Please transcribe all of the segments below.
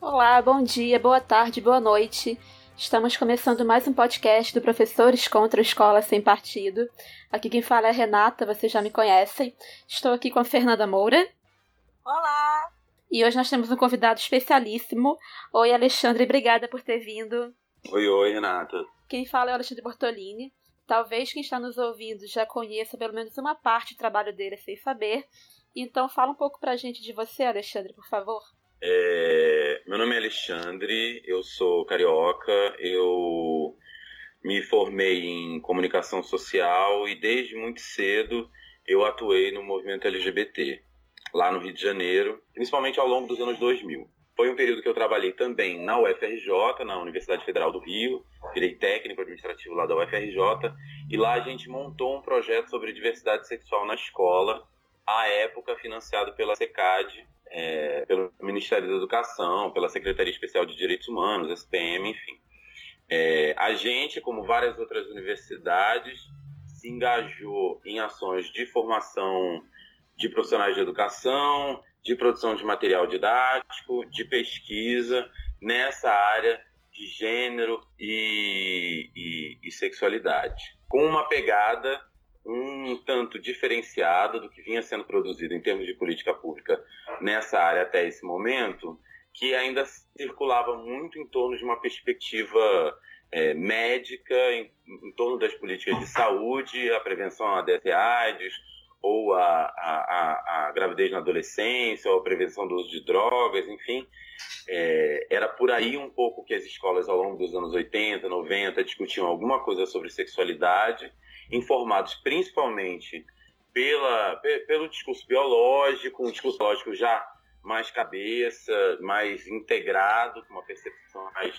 Olá, bom dia, boa tarde, boa noite. Estamos começando mais um podcast do Professores contra a Escola Sem Partido. Aqui quem fala é a Renata, vocês já me conhecem. Estou aqui com a Fernanda Moura. Olá! E hoje nós temos um convidado especialíssimo. Oi, Alexandre, obrigada por ter vindo. Oi, oi, Renata. Quem fala é o Alexandre Bortolini. Talvez quem está nos ouvindo já conheça pelo menos uma parte do trabalho dele sem saber. Então fala um pouco pra gente de você, Alexandre, por favor. É, meu nome é Alexandre, eu sou carioca, eu me formei em comunicação social e desde muito cedo eu atuei no movimento LGBT lá no Rio de Janeiro, principalmente ao longo dos anos 2000. Foi um período que eu trabalhei também na UFRJ, na Universidade Federal do Rio, virei técnico administrativo lá da UFRJ, e lá a gente montou um projeto sobre diversidade sexual na escola, à época financiado pela SECAD, é, pelo Ministério da Educação, pela Secretaria Especial de Direitos Humanos, SPM, enfim. É, a gente, como várias outras universidades, se engajou em ações de formação de profissionais de educação, de produção de material didático, de pesquisa nessa área de gênero e, e, e sexualidade, com uma pegada um tanto diferenciada do que vinha sendo produzido em termos de política pública nessa área até esse momento, que ainda circulava muito em torno de uma perspectiva é, médica, em, em, torno das políticas de saúde, a prevenção a DSA-AIDS, ou a, a, a, gravidez na adolescência, ou a prevenção do uso de drogas, enfim. É, era por aí um pouco que as escolas, ao longo dos anos 80, 90, discutiam alguma coisa sobre sexualidade, informados principalmente pela, pelo discurso biológico, um discurso biológico já mais cabeça, mais integrado, com uma percepção mais,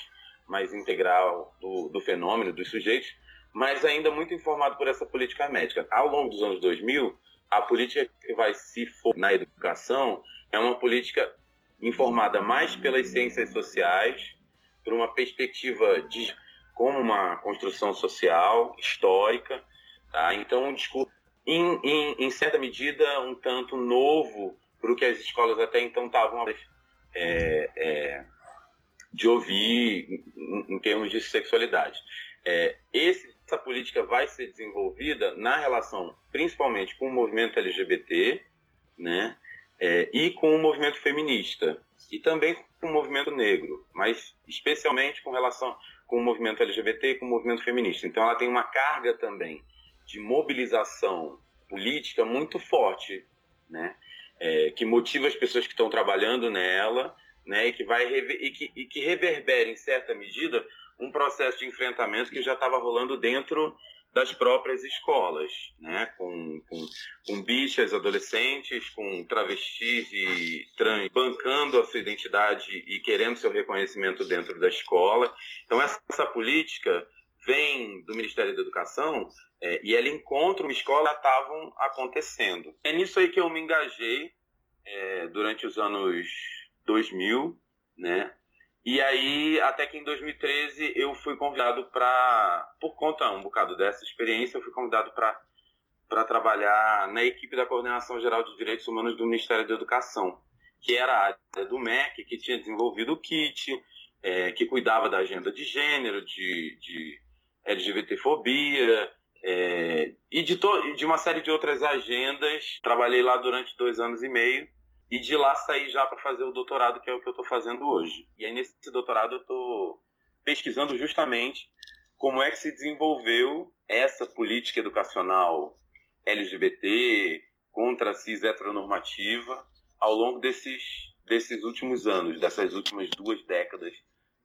mais integral do, do fenômeno, dos sujeitos, mas ainda muito informado por essa política médica. Ao longo dos anos 2000, a política que vai se for na educação é uma política informada mais pelas ciências sociais, por uma perspectiva de como uma construção social histórica, tá? Então, um discurso em, em, em, certa medida, um tanto novo para o que as escolas até então estavam é, é, de ouvir em, em, termos de sexualidade. É, esse, essa política vai ser desenvolvida na relação principalmente com o movimento LGBT né, é, e com o movimento feminista, e também com o movimento negro, mas especialmente com relação com o movimento LGBT e com o movimento feminista. Então ela tem uma carga também de mobilização política muito forte, né? É, que motiva as pessoas que estão trabalhando nela, né? E que vai e que, e que reverbera em certa medida um processo de enfrentamento que já estava rolando dentro das próprias escolas, né? com, com, com bichas adolescentes, com travestis e trans, bancando a sua identidade e querendo seu reconhecimento dentro da escola. Então, essa, essa política vem do Ministério da Educação é, e ela encontra uma escola estavam acontecendo. É nisso aí que eu me engajei é, durante os anos 2000, né? E aí, até que em 2013 eu fui convidado para, por conta um bocado dessa experiência, eu fui convidado para para trabalhar na equipe da Coordenação Geral de Direitos Humanos do Ministério da Educação, que era a área do MEC, que tinha desenvolvido o KIT, é, que cuidava da agenda de gênero, de, de LGBTfobia, é, e de, de uma série de outras agendas. Trabalhei lá durante dois anos e meio e de lá saí já para fazer o doutorado, que é o que eu estou fazendo hoje. E aí nesse doutorado eu estou pesquisando justamente como é que se desenvolveu essa política educacional LGBT contra a cis heteronormativa ao longo desses, desses últimos anos, dessas últimas duas décadas,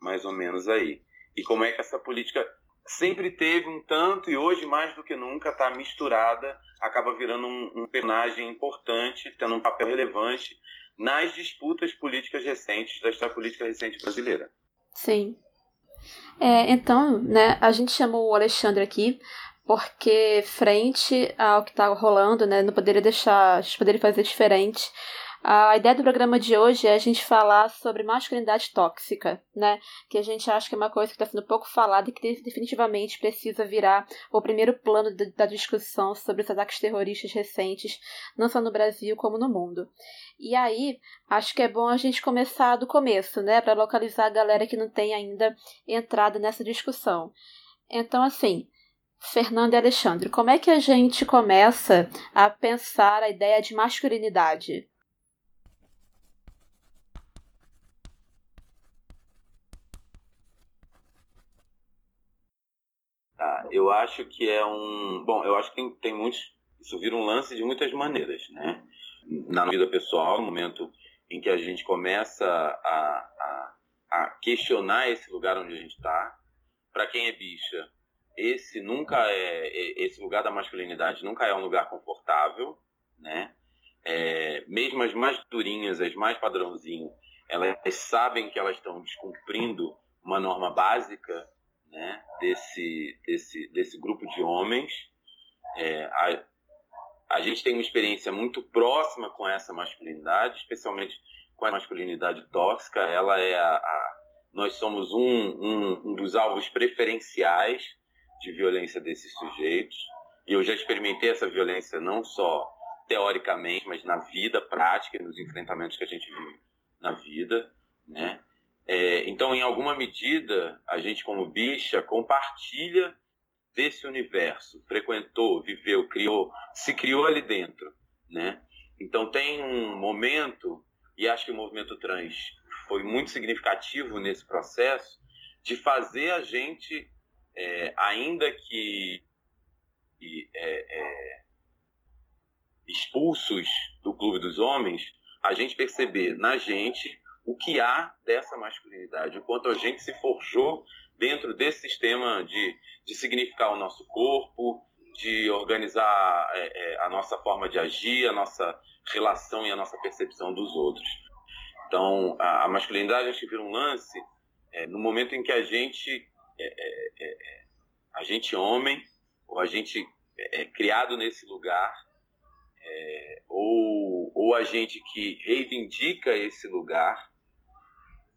mais ou menos aí. E como é que essa política sempre teve um tanto e hoje mais do que nunca está misturada, acaba virando um, um, personagem importante, tendo um papel relevante nas disputas políticas recentes da história política recente brasileira. Sim. É, então, né, a gente chamou o Alexandre aqui porque frente ao que está rolando, né, não poderia deixar, a gente poderia fazer diferente. A ideia do programa de hoje é a gente falar sobre masculinidade tóxica, né? Que a gente acha que é uma coisa que está sendo pouco falada e que definitivamente precisa virar o primeiro plano da discussão sobre os ataques terroristas recentes, não só no Brasil como no mundo. E aí, acho que é bom a gente começar do começo, né? Para localizar a galera que não tem ainda entrado nessa discussão. Então, assim, Fernando e Alexandre, como é que a gente começa a pensar a ideia de masculinidade? Ah, eu acho que é um. Bom, eu acho que tem, tem muitos. Isso vira um lance de muitas maneiras, né? Na vida pessoal, no momento em que a gente começa a, a, a questionar esse lugar onde a gente está. Para quem é bicha, esse nunca é esse lugar da masculinidade nunca é um lugar confortável, né? É, mesmo as mais durinhas, as mais padrãozinho, elas sabem que elas estão descumprindo uma norma básica, né? Desse desse desse grupo de homens. É, a, a gente tem uma experiência muito próxima com essa masculinidade, especialmente com a masculinidade tóxica. Ela é a, a nós somos um, um, um dos alvos preferenciais de violência desses sujeitos. E eu já experimentei essa violência não só teoricamente, mas na vida prática, nos enfrentamentos que a gente vive na vida, né? É, então, em alguma medida, a gente como bicha compartilha desse universo, frequentou, viveu, criou, se criou ali dentro, né? Então tem um momento e acho que o movimento trans foi muito significativo nesse processo de fazer a gente é, ainda que é, é, expulsos do clube dos homens, a gente perceber na gente o que há dessa masculinidade, o quanto a gente se forjou dentro desse sistema de, de significar o nosso corpo, de organizar é, é, a nossa forma de agir, a nossa relação e a nossa percepção dos outros. Então, a, a masculinidade acho que vira um lance é, no momento em que a gente é, é, é, a gente homem, ou a gente é criado nesse lugar, ou, ou a gente que reivindica esse lugar,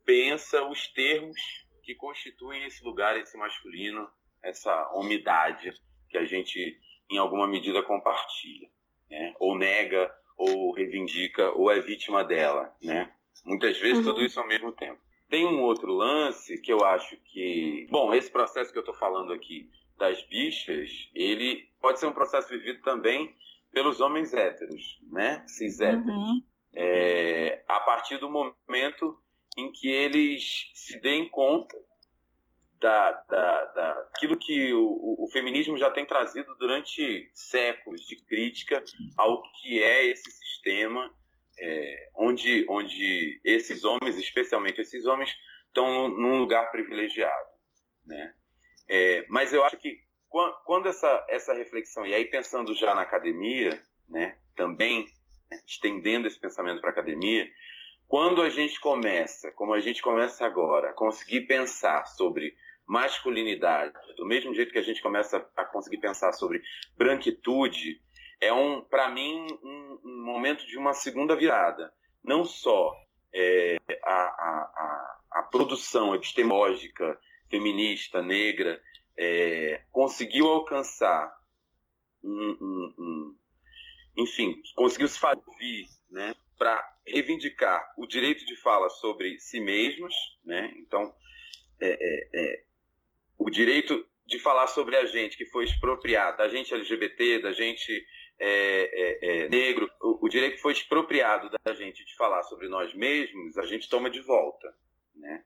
pensa os termos que constituem esse lugar, esse masculino, essa umidade que a gente, em alguma medida, compartilha, né? ou nega, ou reivindica, ou é vítima dela, né? Muitas vezes uhum. tudo isso ao mesmo tempo. Tem um outro lance que eu acho que. Bom, esse processo que eu estou falando aqui das bichas, ele pode ser um processo vivido também pelos homens héteros, né? Cis héteros. Uhum. É, a partir do momento em que eles se deem conta da, da, daquilo que o, o, feminismo já tem trazido durante séculos de crítica ao que é esse sistema é, onde, onde esses homens, especialmente esses homens, estão num lugar privilegiado. Né? É, mas eu acho que quando essa, essa reflexão, e aí pensando já na academia, né, também né, estendendo esse pensamento para a academia, quando a gente começa, como a gente começa agora, a conseguir pensar sobre masculinidade, do mesmo jeito que a gente começa a conseguir pensar sobre branquitude, é um, para mim, um, um, momento de uma segunda virada. Não só é, a, a, a, produção epistemológica feminista, negra, é, conseguiu alcançar um, um, enfim, conseguiu se fazer né, para reivindicar o direito de fala sobre si mesmos, né? Então, é, é, é, o direito de falar sobre a gente que foi expropriado, da gente LGBT, da gente é, é, é, negro, o, o, direito foi expropriado da gente de falar sobre nós mesmos, a gente toma de volta. Né?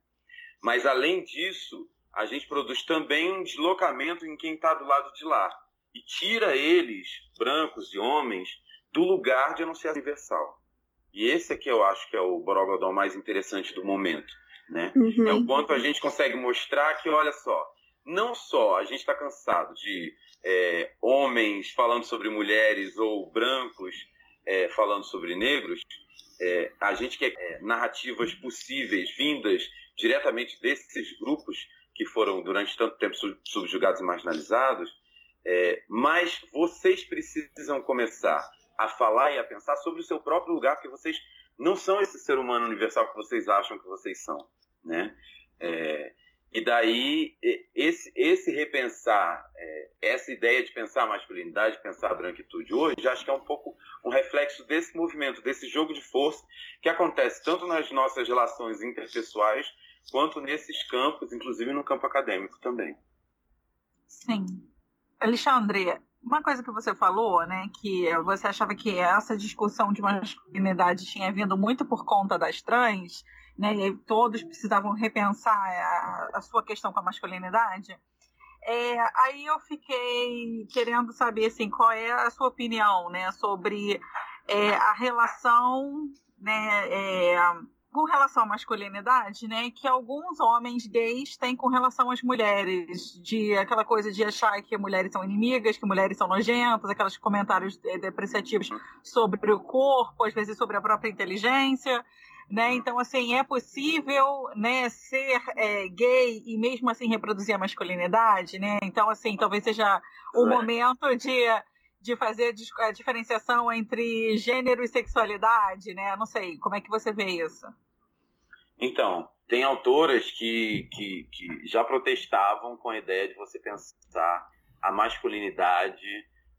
Mas, além disso, a gente produz também um deslocamento em quem está do lado de lá e tira eles, brancos e homens, do lugar de anunciar universal. E esse é que eu acho que é o Borogodó mais interessante do momento. Né? Uhum. É o quanto a gente consegue mostrar que, olha só, não só a gente está cansado de é, homens falando sobre mulheres ou brancos é, falando sobre negros, é, a gente quer é, narrativas possíveis vindas diretamente desses grupos que foram durante tanto tempo subjugados e marginalizados, é, mas vocês precisam começar a falar e a pensar sobre o seu próprio lugar, porque vocês não são esse ser humano universal que vocês acham que vocês são, né? É, e daí, esse, esse repensar, é, essa ideia de pensar a masculinidade, pensar a branquitude hoje, acho que é um pouco um reflexo desse movimento, desse jogo de força que acontece tanto nas nossas relações interpessoais, quanto nesses campos, inclusive no campo acadêmico também. Sim. Alexandre, uma coisa que você falou, né, que você achava que essa discussão de masculinidade tinha vindo muito por conta das trans, né, e todos precisavam repensar a, a sua questão com a masculinidade. É, aí eu fiquei querendo saber assim, qual é a sua opinião né, sobre é, a relação né, é, com relação à masculinidade, né, que alguns homens gays têm com relação às mulheres, de aquela coisa de achar que mulheres são inimigas, que mulheres são nojentas, aqueles comentários depreciativos sobre o corpo, às vezes sobre a própria inteligência, né? Então, assim, é possível, né, ser é, gay e mesmo assim reproduzir a masculinidade, né? Então, assim, talvez seja o é. momento de de fazer a diferenciação entre gênero e sexualidade, né? Não sei, como é que você vê isso? Então, tem autoras que, que, que já protestavam com a ideia de você pensar a masculinidade,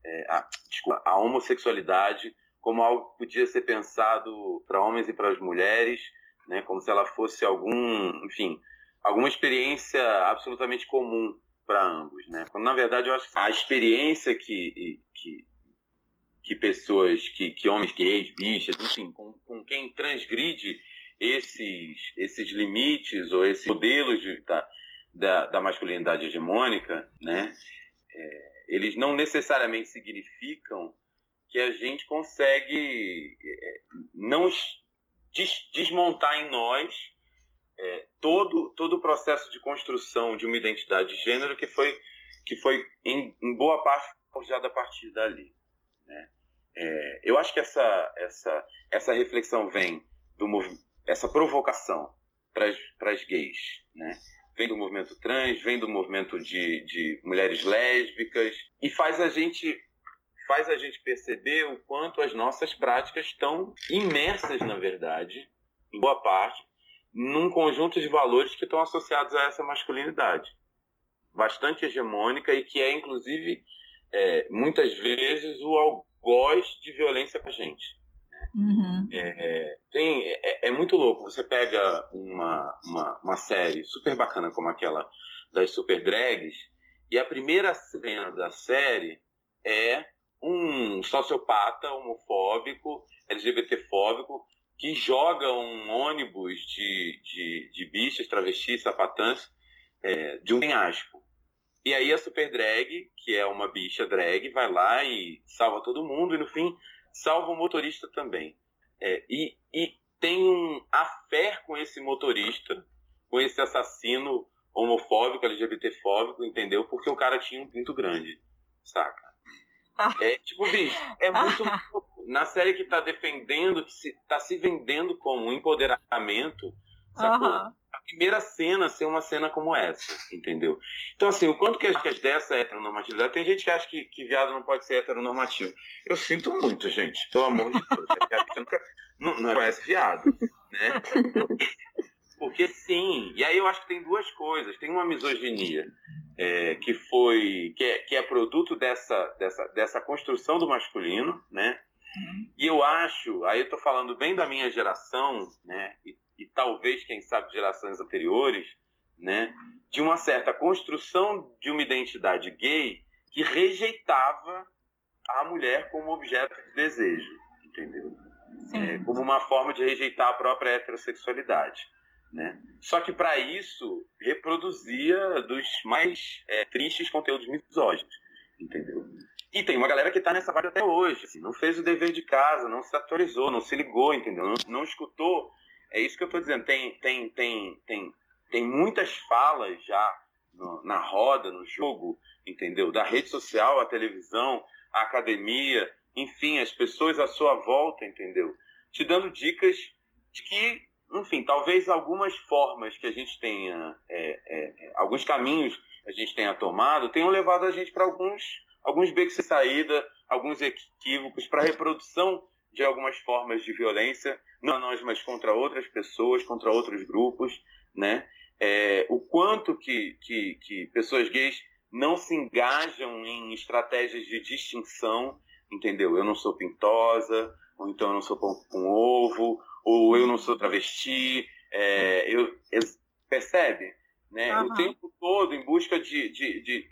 é, a, desculpa, a homossexualidade como algo que podia ser pensado para homens e para as mulheres, né? Como se ela fosse algum, enfim, alguma experiência absolutamente comum para ambos, né? Na verdade eu acho que a experiência que que, que pessoas, que, que homens gays, bichas, enfim, com, com quem transgride esses esses limites ou esses modelos de, da, da, da masculinidade hegemônica, né? É, eles não necessariamente significam que a gente consegue é, não des, desmontar em nós é, todo, todo o processo de construção de uma identidade de gênero que foi, que foi em, em boa parte, forjado a partir dali. Né? É, eu acho que essa, essa, essa reflexão vem do essa provocação para as gays, né? vem do movimento trans, vem do movimento de, de mulheres lésbicas e faz a gente faz a gente perceber o quanto as nossas práticas estão imersas, na verdade, em boa parte, num conjunto de valores que estão associados a essa masculinidade, bastante hegemônica e que é, inclusive, é, muitas vezes o algoz de violência para a gente. Uhum. É, tem, é, é, muito louco. Você pega uma, uma, uma, série super bacana como aquela das super drags, e a primeira cena da série é um sociopata homofóbico, LGBTfóbico, que joga um ônibus de, de, de bichas, travestis, sapatãs, é, de um penhasco. E aí a super drag, que é uma bicha drag, vai lá e salva todo mundo e no fim salva o motorista também. É, e, e tem um afé com esse motorista, com esse assassino homofóbico, LGBTfóbico, entendeu? Porque o cara tinha um pinto grande, saca? É tipo, bicho, é muito. Na série que tá defendendo, que se, tá se vendendo como um empoderamento, sacou? Uhum. A primeira cena ser uma cena como essa, entendeu? Então, assim, o quanto que as, que dessa heteronormatividade. Tem gente que acha que, que viado não pode ser heteronormativo. Eu sinto muito, gente. Pelo amor de Deus. Você nunca, não, não conhece viado, né? Porque sim. E aí eu acho que tem duas coisas. Tem uma misoginia é, que foi que é, que é produto dessa, dessa, dessa construção do masculino, né? Uhum. E eu acho, aí eu estou falando bem da minha geração, né? E, e, talvez, quem sabe, gerações anteriores, né? De uma certa construção de uma identidade gay que rejeitava a mulher como objeto de desejo, entendeu? É, como uma forma de rejeitar a própria heterossexualidade. Né? Só que para isso reproduzia dos mais é, tristes conteúdos misóginos, entendeu? E tem uma galera que está nessa vibe até hoje, assim, não fez o dever de casa, não se atualizou, não se ligou, entendeu? Não, não escutou. É isso que eu estou dizendo. Tem, tem, tem, tem, tem muitas falas já no, na roda, no jogo, entendeu? Da rede social, a televisão, a academia, enfim, as pessoas à sua volta, entendeu? Te dando dicas de que enfim, talvez algumas formas que a gente tenha, é, é, é alguns caminhos que a gente tenha tomado, tenham levado a gente para alguns, alguns becos de saída, alguns equívocos para a reprodução de algumas formas de violência, não a nós, mas contra outras pessoas, contra outros grupos, né? É, o quanto que, que, que pessoas gays não se engajam em estratégias de distinção, entendeu? Eu não sou pintosa, ou então eu não sou pão com ovo, ou eu não sou travesti, é, eu, percebe? Né? Uhum. O tempo todo em busca de, de, de,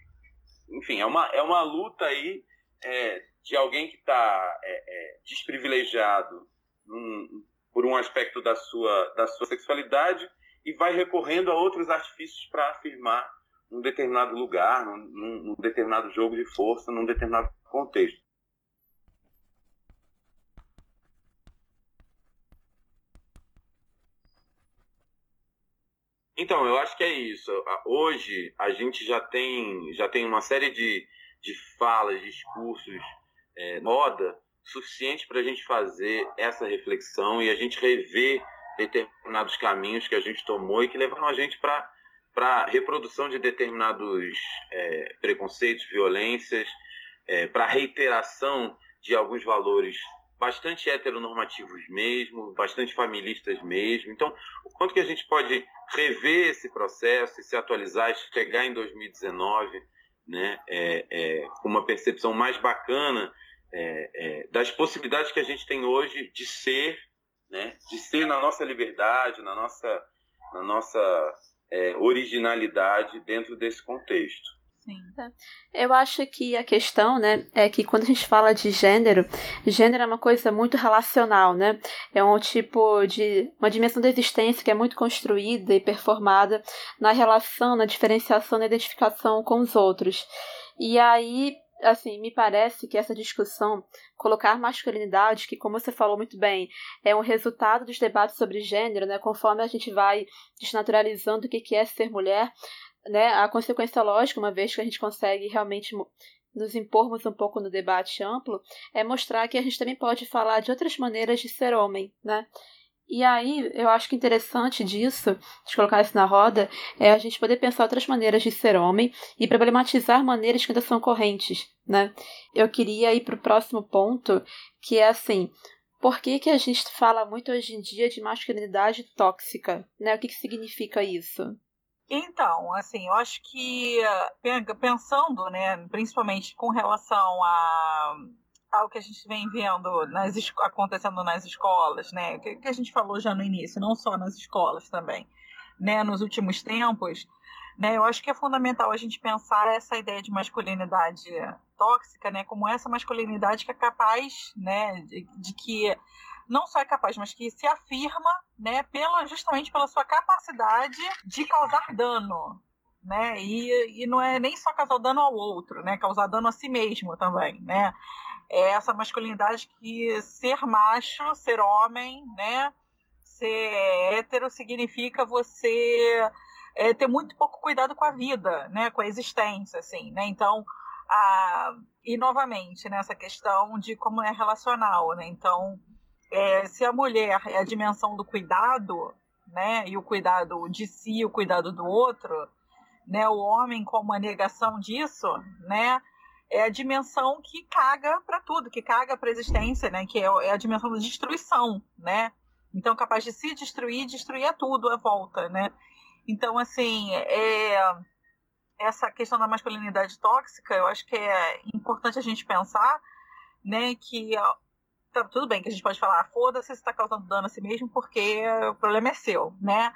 Enfim, é uma, é uma luta aí é, de alguém que está é, é, desprivilegiado num, por um aspecto da sua, da sua sexualidade e vai recorrendo a outros artifícios para afirmar um determinado lugar, num, num, determinado jogo de força, num determinado contexto. Então, eu acho que é isso. Hoje a gente já tem, já tem uma série de, de falas, discursos, é, moda suficiente para a gente fazer essa reflexão e a gente rever determinados caminhos que a gente tomou e que levaram a gente para para reprodução de determinados é, preconceitos, violências, é, para reiteração de alguns valores bastante heteronormativos mesmo, bastante familistas mesmo. Então, o quanto que a gente pode rever esse processo e se atualizar chegar em 2019 né, é, é, com uma percepção mais bacana é, é, das possibilidades que a gente tem hoje de ser, né, de ser na nossa liberdade, na nossa, na nossa é, originalidade dentro desse contexto. É. Eu acho que a questão, né, é que quando a gente fala de gênero, gênero é uma coisa muito relacional, né? É um tipo de uma dimensão da existência que é muito construída e performada na relação, na diferenciação, na identificação com os outros. E aí assim, me parece que essa discussão, colocar masculinidade, que como você falou muito bem, é um resultado dos debates sobre gênero, né, conforme a gente vai desnaturalizando o que é ser mulher, né, a consequência lógica, uma vez que a gente consegue realmente nos impormos um pouco no debate amplo, é mostrar que a gente também pode falar de outras maneiras de ser homem, né? E aí, eu acho que interessante disso, de colocar isso na roda, é a gente poder pensar outras maneiras de ser homem e problematizar maneiras que ainda são correntes, né? Eu queria ir para o próximo ponto, que é assim, por que, que a gente fala muito hoje em dia de masculinidade tóxica, né? O que, que significa isso? Então, assim, eu acho que pensando, né, principalmente com relação a ao que a gente vem vendo nas, acontecendo nas escolas, né? Que, que a gente falou já no início, não só nas escolas também, né? Nos últimos tempos, né? Eu acho que é fundamental a gente pensar essa ideia de masculinidade tóxica, né? Como essa masculinidade que é capaz, né? De, de que não só é capaz, mas que se afirma, né? Pela justamente pela sua capacidade de causar dano, né? E, e não é nem só causar dano ao outro, né? Causar dano a si mesmo também, né? é essa masculinidade que ser macho, ser homem, né? Ser hétero significa você é, ter muito pouco cuidado com a vida, né? Com a existência, assim, né? Então, a, e novamente, nessa né, questão de como é relacional, né? Então, é, se a mulher é a dimensão do cuidado, né? E o cuidado de si, o cuidado do outro, né? O homem como a negação disso, né? é a dimensão que caga para tudo, que caga para a existência, né? Que é, é a dimensão da destruição, né? Então, capaz de se destruir, destruir a tudo à volta, né? Então, assim, é, essa questão da masculinidade tóxica, eu acho que é importante a gente pensar, né? Que tá, tudo bem que a gente pode falar, foda-se se está causando dano a si mesmo, porque o problema é seu, né?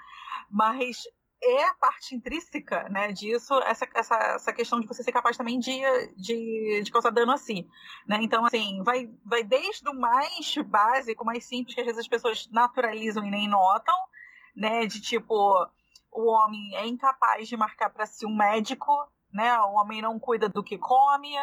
Mas é a parte intrínseca né, disso, essa, essa, essa questão de você ser capaz também de, de, de causar dano a si. Né? Então, assim, vai, vai desde o mais básico, mais simples, que às vezes as pessoas naturalizam e nem notam, né? De tipo, o homem é incapaz de marcar para si um médico, né? O homem não cuida do que come,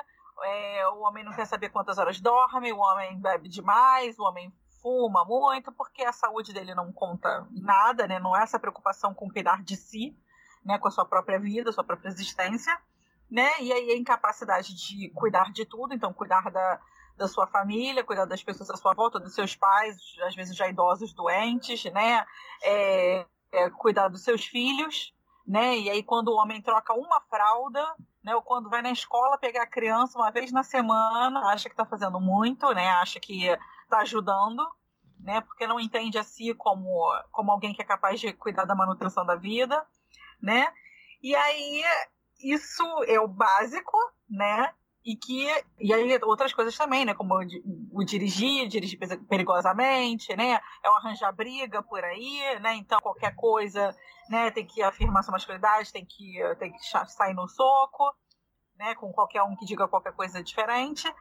é, o homem não quer saber quantas horas dorme, o homem bebe demais, o homem fuma muito, porque a saúde dele não conta nada, né? Não é essa preocupação com cuidar de si, né? Com a sua própria vida, sua própria existência, né? E aí a incapacidade de cuidar de tudo, então cuidar da, da sua família, cuidar das pessoas à sua volta, dos seus pais, às vezes já idosos doentes, né? É, é, cuidar dos seus filhos, né? E aí quando o homem troca uma fralda, né? Ou quando vai na escola pegar a criança uma vez na semana, acha que está fazendo muito, né? Acha que está ajudando, né? Porque não entende a si como, como alguém que é capaz de cuidar da manutenção da vida, né? E aí isso é o básico, né? E que e aí outras coisas também, né? Como o, o dirigir, dirigir perigosamente, né? É o arranjar briga por aí, né? Então qualquer coisa, né? Tem que afirmar sua masculinidade, tem que tem que sair no soco, né? Com qualquer um que diga qualquer coisa diferente,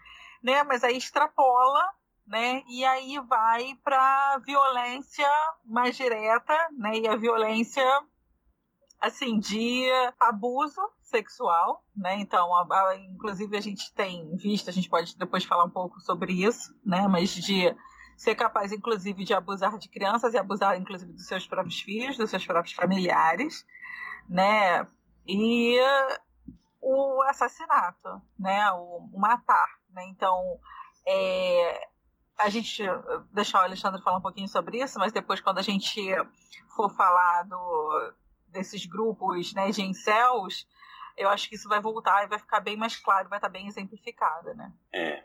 né? Mas aí extrapola né? E aí vai para violência mais direta, né? E a violência assim de abuso sexual, né? Então, a, a, inclusive a gente tem visto, a gente pode depois falar um pouco sobre isso, né? Mas de ser capaz, inclusive, de abusar de crianças e abusar, inclusive, dos seus próprios filhos, dos seus próprios familiares, né? E o assassinato, né? O, o matar, né? Então, é, a gente deixar o Alexandre falar um pouquinho sobre isso, mas depois, quando a gente for falar do, desses grupos né, de incels, eu acho que isso vai voltar e vai ficar bem mais claro, vai estar bem exemplificado, né? É.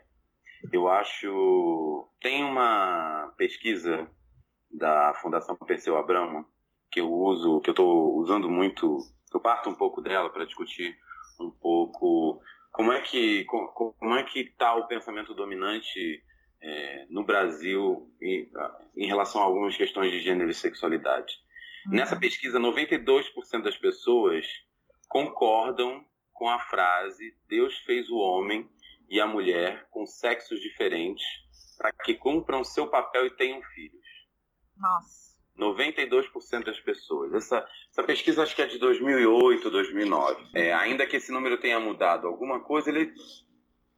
Eu acho. Tem uma pesquisa da Fundação Perseu Abramo que eu uso, que eu estou usando muito, eu parto um pouco dela para discutir um pouco como é que como é que está o pensamento dominante é, no Brasil em, em, relação a algumas questões de gênero e sexualidade. Uhum. Nessa pesquisa, 92% das pessoas concordam com a frase Deus fez o homem e a mulher com sexos diferentes para que cumpram seu papel e tenham filhos. Nossa. 92% das pessoas. Essa, essa pesquisa acho que é de 2008, 2009. É, ainda que esse número tenha mudado alguma coisa, ele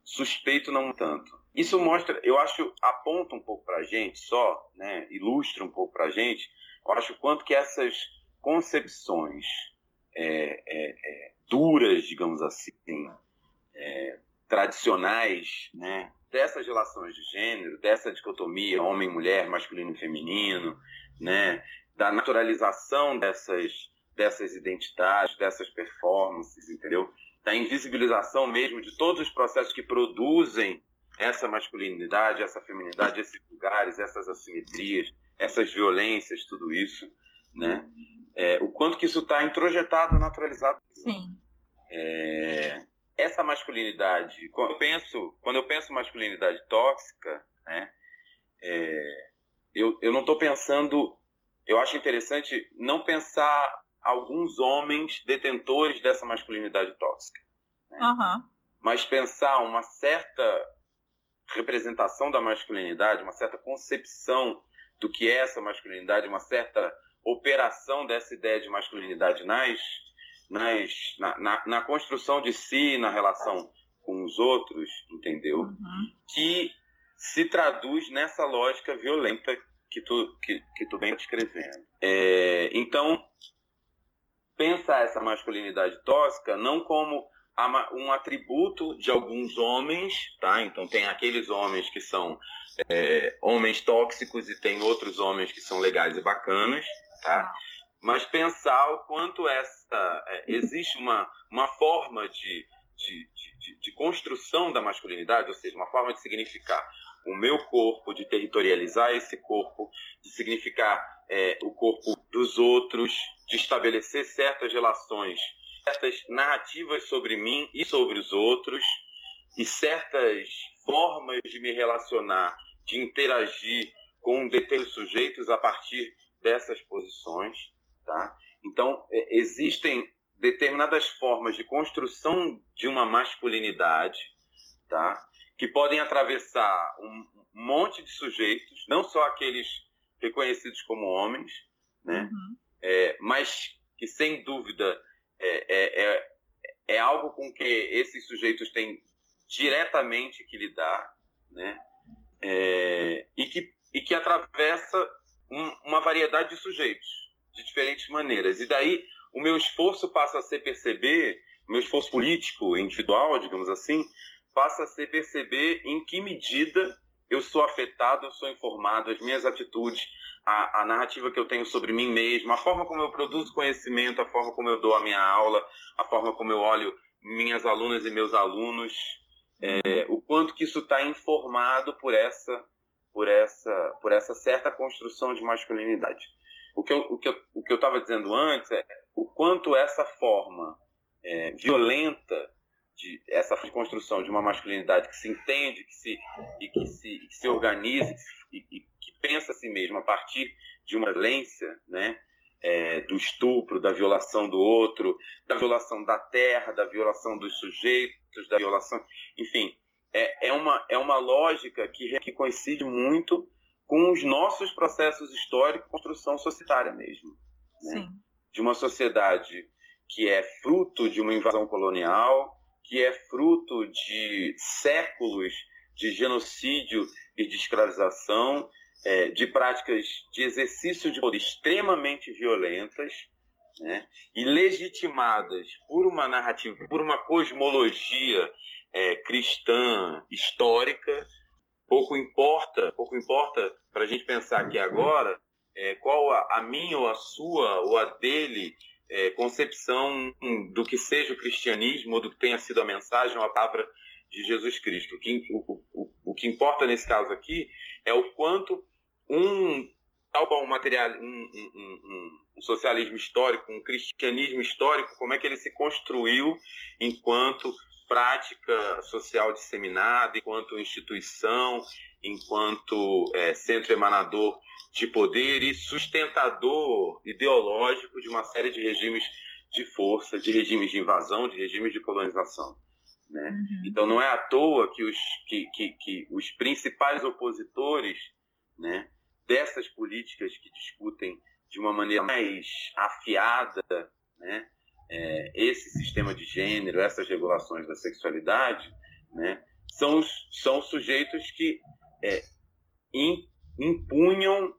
suspeito não tanto. Isso mostra, eu acho, aponta um pouco para a gente só, né, ilustra um pouco para a gente, eu acho quanto que essas concepções é, é, é, duras, digamos assim, é, tradicionais, né, dessas relações de gênero, dessa dicotomia homem-mulher, masculino e feminino, né, da naturalização dessas, dessas identidades, dessas performances, entendeu? Da invisibilização mesmo de todos os processos que produzem essa masculinidade, essa feminidade, esses lugares, essas assimetrias, essas violências, tudo isso, né? É, o quanto que isso está introjetado, naturalizado. Sim. É, essa masculinidade, quando eu penso, quando eu penso masculinidade tóxica, né? É, eu, eu não estou pensando, eu acho interessante não pensar alguns homens detentores dessa masculinidade tóxica. Né? Uhum. Mas pensar uma certa representação da masculinidade, uma certa concepção do que é essa masculinidade, uma certa operação dessa ideia de masculinidade nas, nas, na, na, na construção de si, na relação com os outros, entendeu? Uhum. Que se traduz nessa lógica violenta que tu, que, que tu vem descrevendo. É, então, pensa essa masculinidade tóxica não como um atributo de alguns homens, tá? Então tem aqueles homens que são é, homens tóxicos e tem outros homens que são legais e bacanas, tá? Mas pensar o quanto essa é, existe uma, uma forma de, de, de, de, construção da masculinidade, ou seja, uma forma de significar o meu corpo, de territorializar esse corpo, de significar é, o corpo dos outros, de estabelecer certas relações certas narrativas sobre mim e sobre os outros e certas formas de me relacionar, de interagir com determinados sujeitos a partir dessas posições, tá? Então, é, existem determinadas formas de construção de uma masculinidade, tá? Que podem atravessar um monte de sujeitos, não só aqueles reconhecidos como homens, né? Uhum. É, mas que sem dúvida é, é, é, é algo com que esses sujeitos têm diretamente que lidar, né? É, e, que, e que atravessa um, uma variedade de sujeitos, de diferentes maneiras. E daí o meu esforço passa a ser perceber, o meu esforço político, individual, digamos assim, passa a ser perceber em que medida eu sou afetado, eu sou informado, as minhas atitudes, a, a, narrativa que eu tenho sobre mim mesmo, a forma como eu produzo conhecimento, a forma como eu dou a minha aula, a forma como eu olho minhas alunas e meus alunos, é, o quanto que isso está informado por essa por essa, por essa certa construção de masculinidade. O que eu o que o que eu estava dizendo antes é o quanto essa forma é, violenta de essa construção de uma masculinidade que se entende, que se e que se, que se organiza e, e que pensa a si mesma a partir de uma violência, né? É, do estupro, da violação do outro, da violação da terra, da violação dos sujeitos, da violação, enfim, é, é, uma, é uma lógica que, que coincide muito com os nossos processos históricos de construção societária mesmo. Né? De uma sociedade que é fruto de uma invasão colonial, que é fruto de séculos de genocídio e de escravização, é, de práticas de exercício de poder extremamente violentas né, e legitimadas por uma narrativa, por uma cosmologia é, cristã histórica. Pouco importa, pouco importa para a gente pensar aqui agora é, qual a, a, minha ou a sua ou a dele é, concepção do que seja o cristianismo ou do que tenha sido a mensagem ou a palavra de Jesus Cristo. O que, o, o, o que importa nesse caso aqui é o quanto um um material, um, um, um, socialismo histórico, um cristianismo histórico, como é que ele se construiu enquanto prática social disseminada, enquanto instituição, enquanto é, centro emanador de poder e sustentador ideológico de uma série de regimes de força, de regimes de invasão, de regimes de colonização. Né? Uhum. Então não é à toa que os, que, que, que os principais opositores né, dessas políticas que discutem de uma maneira mais afiada né, é, esse sistema de gênero, essas regulações da sexualidade, né, são, são sujeitos que é, impunham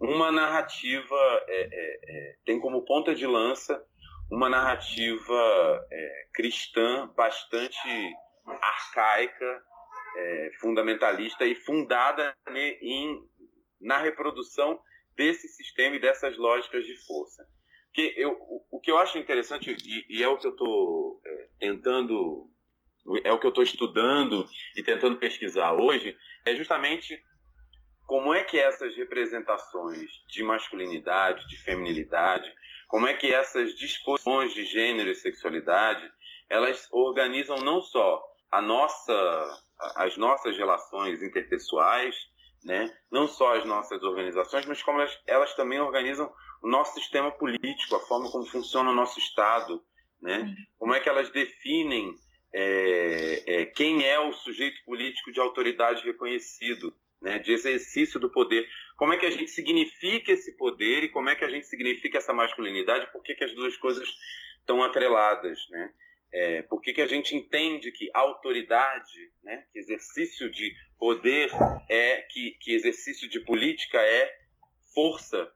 uma narrativa, é, é, é, tem como ponta de lança uma narrativa é, cristã bastante arcaica, fundamentalista e fundada né, em, na reprodução desse sistema e dessas lógicas de força. Que eu, o, que eu acho interessante, e, e é o que eu estou é, tentando, é o que eu estou estudando e tentando pesquisar hoje, é justamente como é que essas representações de masculinidade, de feminilidade, como é que essas disposições de gênero e sexualidade, elas organizam não só a nossa, as nossas relações interpessoais, né? não só as nossas organizações, mas como elas, elas também organizam o nosso sistema político, a forma como funciona o nosso Estado, né? como é que elas definem é, é, quem é o sujeito político de autoridade reconhecido, né, de exercício do poder. Como é que a gente significa esse poder e como é que a gente significa essa masculinidade? Por que, que as duas coisas estão atreladas, né? É, por que, que a gente entende que autoridade, né, que exercício de poder é que, que exercício de política é força,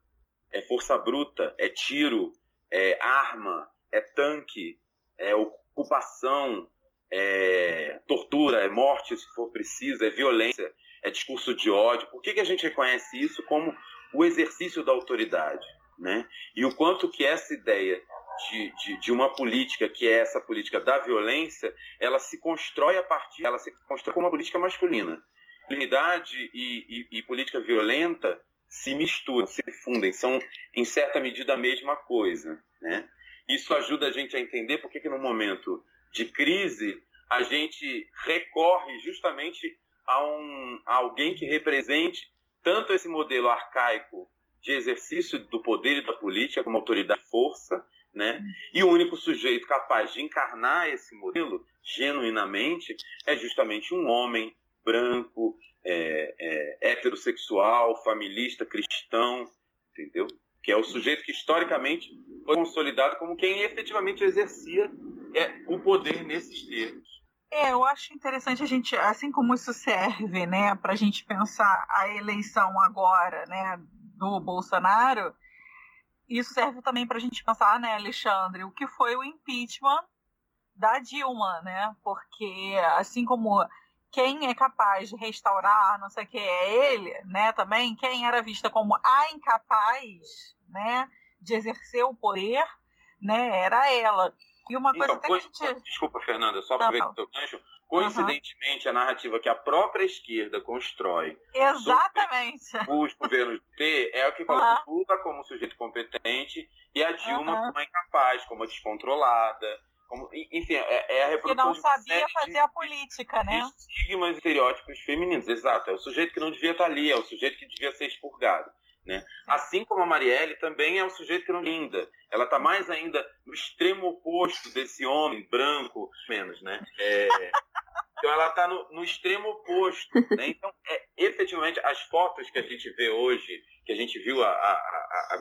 é força bruta, é tiro, é arma, é tanque, é ocupação, é tortura, é morte se for preciso, é violência é discurso de ódio. Por que, que a gente reconhece isso como o exercício da autoridade? Né? E o quanto que essa ideia de, de, de, uma política que é essa política da violência, ela se constrói a partir, ela se constrói como uma política masculina. Masculinidade e, e, e política violenta se misturam, se fundem, são em certa medida a mesma coisa. Né? Isso ajuda a gente a entender por que, no momento de crise a gente recorre justamente a, um, a alguém que represente tanto esse modelo arcaico de exercício do poder e da política como autoridade e força, né? E o único sujeito capaz de encarnar esse modelo genuinamente é justamente um homem branco, é, é, heterossexual, familista, cristão, entendeu? Que é o sujeito que historicamente foi consolidado como quem efetivamente exercia é, o poder nesses termos. É, eu acho interessante a gente, assim como isso serve, né, para a gente pensar a eleição agora, né, do Bolsonaro, isso serve também para a gente pensar, né, Alexandre, o que foi o impeachment da Dilma, né? Porque assim como quem é capaz de restaurar, não sei o que é ele, né? Também quem era vista como a incapaz, né, de exercer o poder, né, era ela. E uma coisa então, que a gente... Desculpa, Fernanda, só tá aproveitar o teu gancho. Coincidentemente, uhum. a narrativa que a própria esquerda constrói Exatamente. os governos do P é o que coloca uhum. Lula como sujeito competente e a Dilma uhum. como incapaz, como descontrolada. Como, enfim, é, é a reprodução. Que não sabia fazer a política, né? Estigmas e estereótipos femininos, exato. É o sujeito que não devia estar ali, é o sujeito que devia ser expurgado. Né? Assim como a Marielle também é um sujeito que não linda. Ela está mais ainda no extremo oposto desse homem branco, menos, né? É, então ela está no, no, extremo oposto. Né? Então, é, efetivamente, as fotos que a gente vê hoje, que a gente viu a, a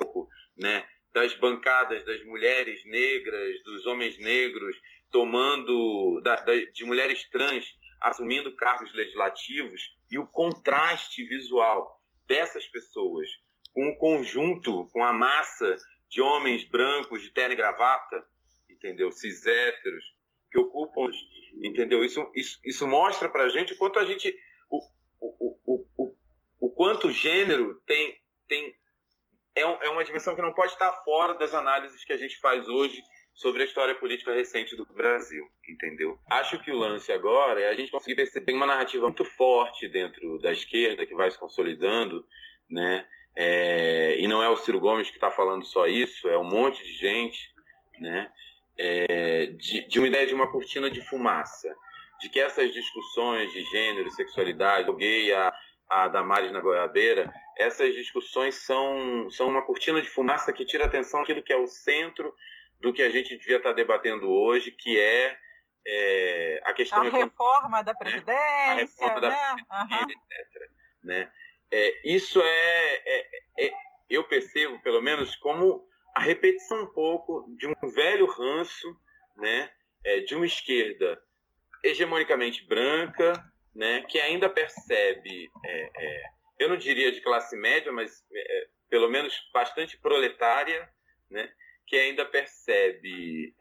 né? Das bancadas das mulheres negras, dos homens negros, tomando, da, da, de mulheres trans assumindo cargos legislativos, e o contraste visual dessas pessoas com o conjunto, com a massa de homens brancos de terno e gravata, entendeu? Cis héteros, que ocupam, entendeu? Isso, isso, isso mostra pra gente quanto a gente. O, o, o, o, o quanto o gênero tem. tem é, é uma dimensão que não pode estar fora das análises que a gente faz hoje sobre a história política recente do Brasil, entendeu? Acho que o lance agora é a gente conseguir perceber uma narrativa muito forte dentro da esquerda que vai se consolidando, né? É, e não é o Ciro Gomes que está falando só isso, é um monte de gente, né? É, de, de, uma ideia de uma cortina de fumaça, de que essas discussões de gênero, sexualidade, gay, a, a Damares na goiabeira, essas discussões são, são uma cortina de fumaça que tira atenção daquilo que é o centro do que a gente devia estar debatendo hoje, que é, é a questão... A reforma da Previdência, a reforma né? da Previdência, uhum. etc. Né? É, isso é, é, é, eu percebo, pelo menos, como a repetição um pouco de um velho ranço, né, é, de uma esquerda hegemonicamente branca, né, que ainda percebe, é, é, eu não diria de classe média, mas é, pelo menos bastante proletária, né, que ainda percebe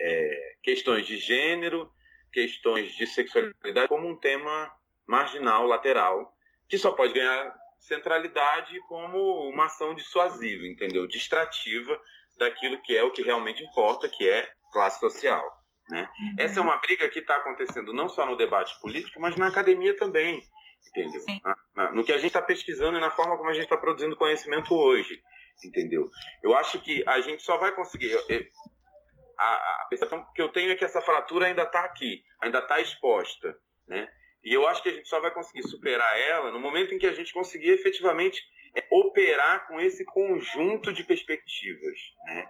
questões de gênero, questões de sexualidade como um tema marginal, lateral, que só pode ganhar centralidade como uma ação dissuasiva, entendeu? Distrativa daquilo que é o que realmente importa, que é classe social. Né? Uhum. Essa é uma briga que está acontecendo não só no debate político, mas na academia também, entendeu? no que a gente está pesquisando e na forma como a gente está produzindo conhecimento hoje, entendeu? Eu acho que a gente só vai conseguir. a, a percepção que eu tenho é que essa fratura ainda está aqui, ainda está exposta, né? E eu acho que a gente só vai conseguir superar ela no momento em que a gente conseguir efetivamente operar com esse conjunto de perspectivas. Né?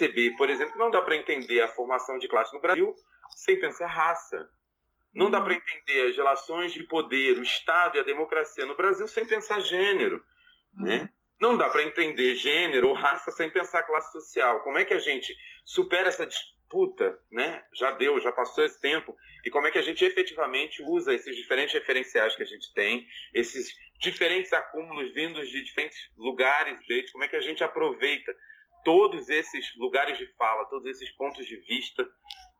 Perceber, por exemplo, não dá para entender a formação de classe no Brasil sem pensar raça. Não dá para entender as relações de poder, o Estado e a democracia no Brasil sem pensar gênero. Né? Não dá para entender gênero ou raça sem pensar classe social. Como é que a gente supera essa disputa, né? Já deu, já passou esse tempo. E como é que a gente efetivamente usa esses diferentes referenciais que a gente tem, esses diferentes acúmulos vindos de diferentes lugares, jeitos, como é que a gente aproveita todos esses lugares de fala, todos esses pontos de vista,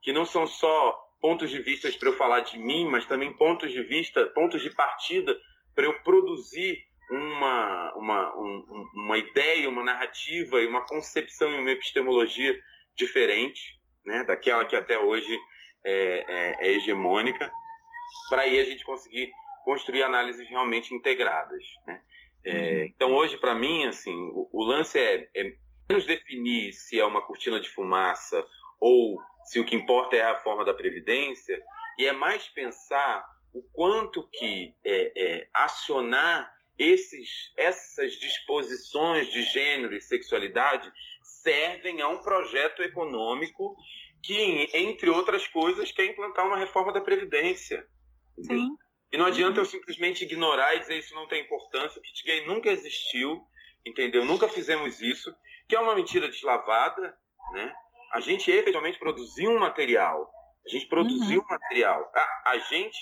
que não são só pontos de vista para eu falar de mim, mas também pontos de vista, pontos de partida para eu produzir uma, uma, um, uma ideia, uma narrativa e uma concepção e uma epistemologia diferente né, daquela que até hoje é, é, é hegemônica, para aí a gente conseguir construir análises realmente integradas. Né? É, uhum. Então, hoje, para mim, assim, o, o lance é, é menos definir se é uma cortina de fumaça ou se o que importa é a forma da previdência, e é mais pensar o quanto que é, é, acionar esses, essas disposições de gênero e sexualidade servem a um projeto econômico que, entre outras coisas, quer implantar uma reforma da Previdência. Sim. E não adianta eu simplesmente ignorar e dizer isso não tem importância, o kit gay nunca existiu, entendeu? Nunca fizemos isso, que é uma mentira deslavada, né? A gente efetivamente produziu um material. A gente produziu uhum. um material. A, a, gente,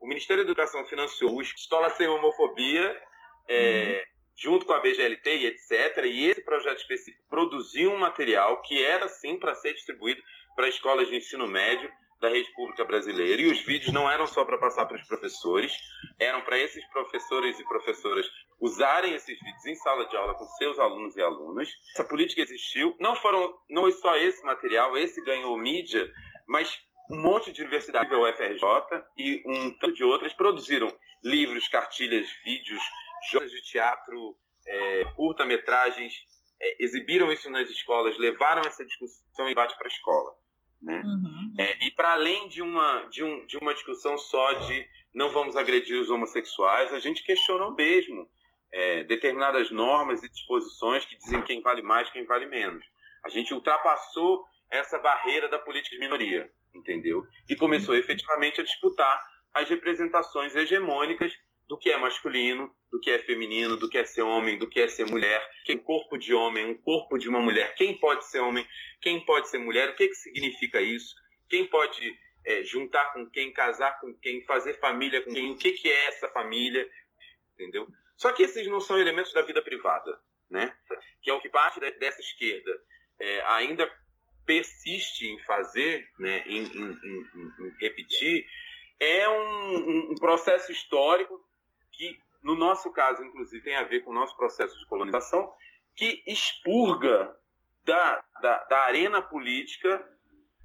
o Ministério da Educação financiou o Escola Sem Homofobia, é, uhum junto com a BGLT e etc. E esse projeto específico produziu um material que era sim para ser distribuído para escolas de ensino médio, da República Brasileira. E os vídeos não eram só para passar para os professores, eram para esses professores e professoras usarem esses vídeos em sala de aula com seus alunos e alunas. Essa política existiu. Não foram, não é só esse material, esse ganhou mídia, mas um monte de universidades, o UFRJ e um tanto de outras produziram livros, cartilhas, vídeos, jogos de teatro, é, curta-metragens, é, exibiram isso nas escolas, levaram essa discussão e debate para a escola. Né? Uhum. É, e para além de uma, de, um, de uma discussão só de não vamos agredir os homossexuais, a gente questionou mesmo é, determinadas normas e disposições que dizem quem vale mais, quem vale menos. A gente ultrapassou essa barreira da política de minoria, entendeu? E começou efetivamente a disputar as representações hegemônicas do que é masculino, do que é feminino, do que é ser homem, do que é ser mulher, que um corpo de homem, um corpo de uma mulher, quem pode ser homem, quem pode ser mulher, o que, que significa isso, quem pode é, juntar com quem, casar com quem, fazer família com quem, o que, que é essa família, entendeu? Só que esses não são elementos da vida privada, né? Que é o que parte dessa esquerda é, ainda persiste em fazer, né, em, em, em, em repetir, é um, um, processo histórico que, no nosso caso, inclusive, tem a ver com o nosso processo de colonização, que expurga da, da, da arena política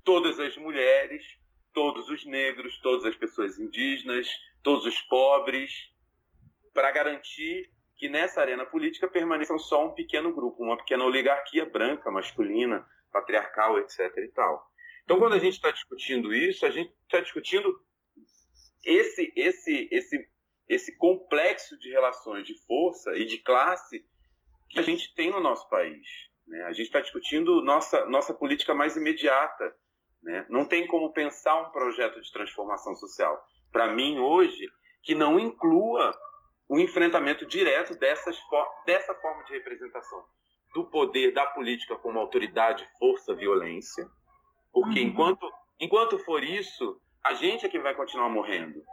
todas as mulheres, todos os negros, todas as pessoas indígenas, todos os pobres, para garantir que nessa arena política permaneçam só um pequeno grupo, uma pequena oligarquia branca, masculina, patriarcal, etc. e tal. Então, quando a gente está discutindo isso, a gente está discutindo esse, esse, esse, esse complexo de relações de força e de classe que a gente tem no nosso país. Né? A gente está discutindo nossa, nossa política mais imediata. Né? Não tem como pensar um projeto de transformação social, para mim, hoje, que não inclua o enfrentamento direto dessas, dessa forma de representação do poder da política como autoridade, força, violência. Porque uhum. enquanto, enquanto for isso, a gente é que vai continuar morrendo.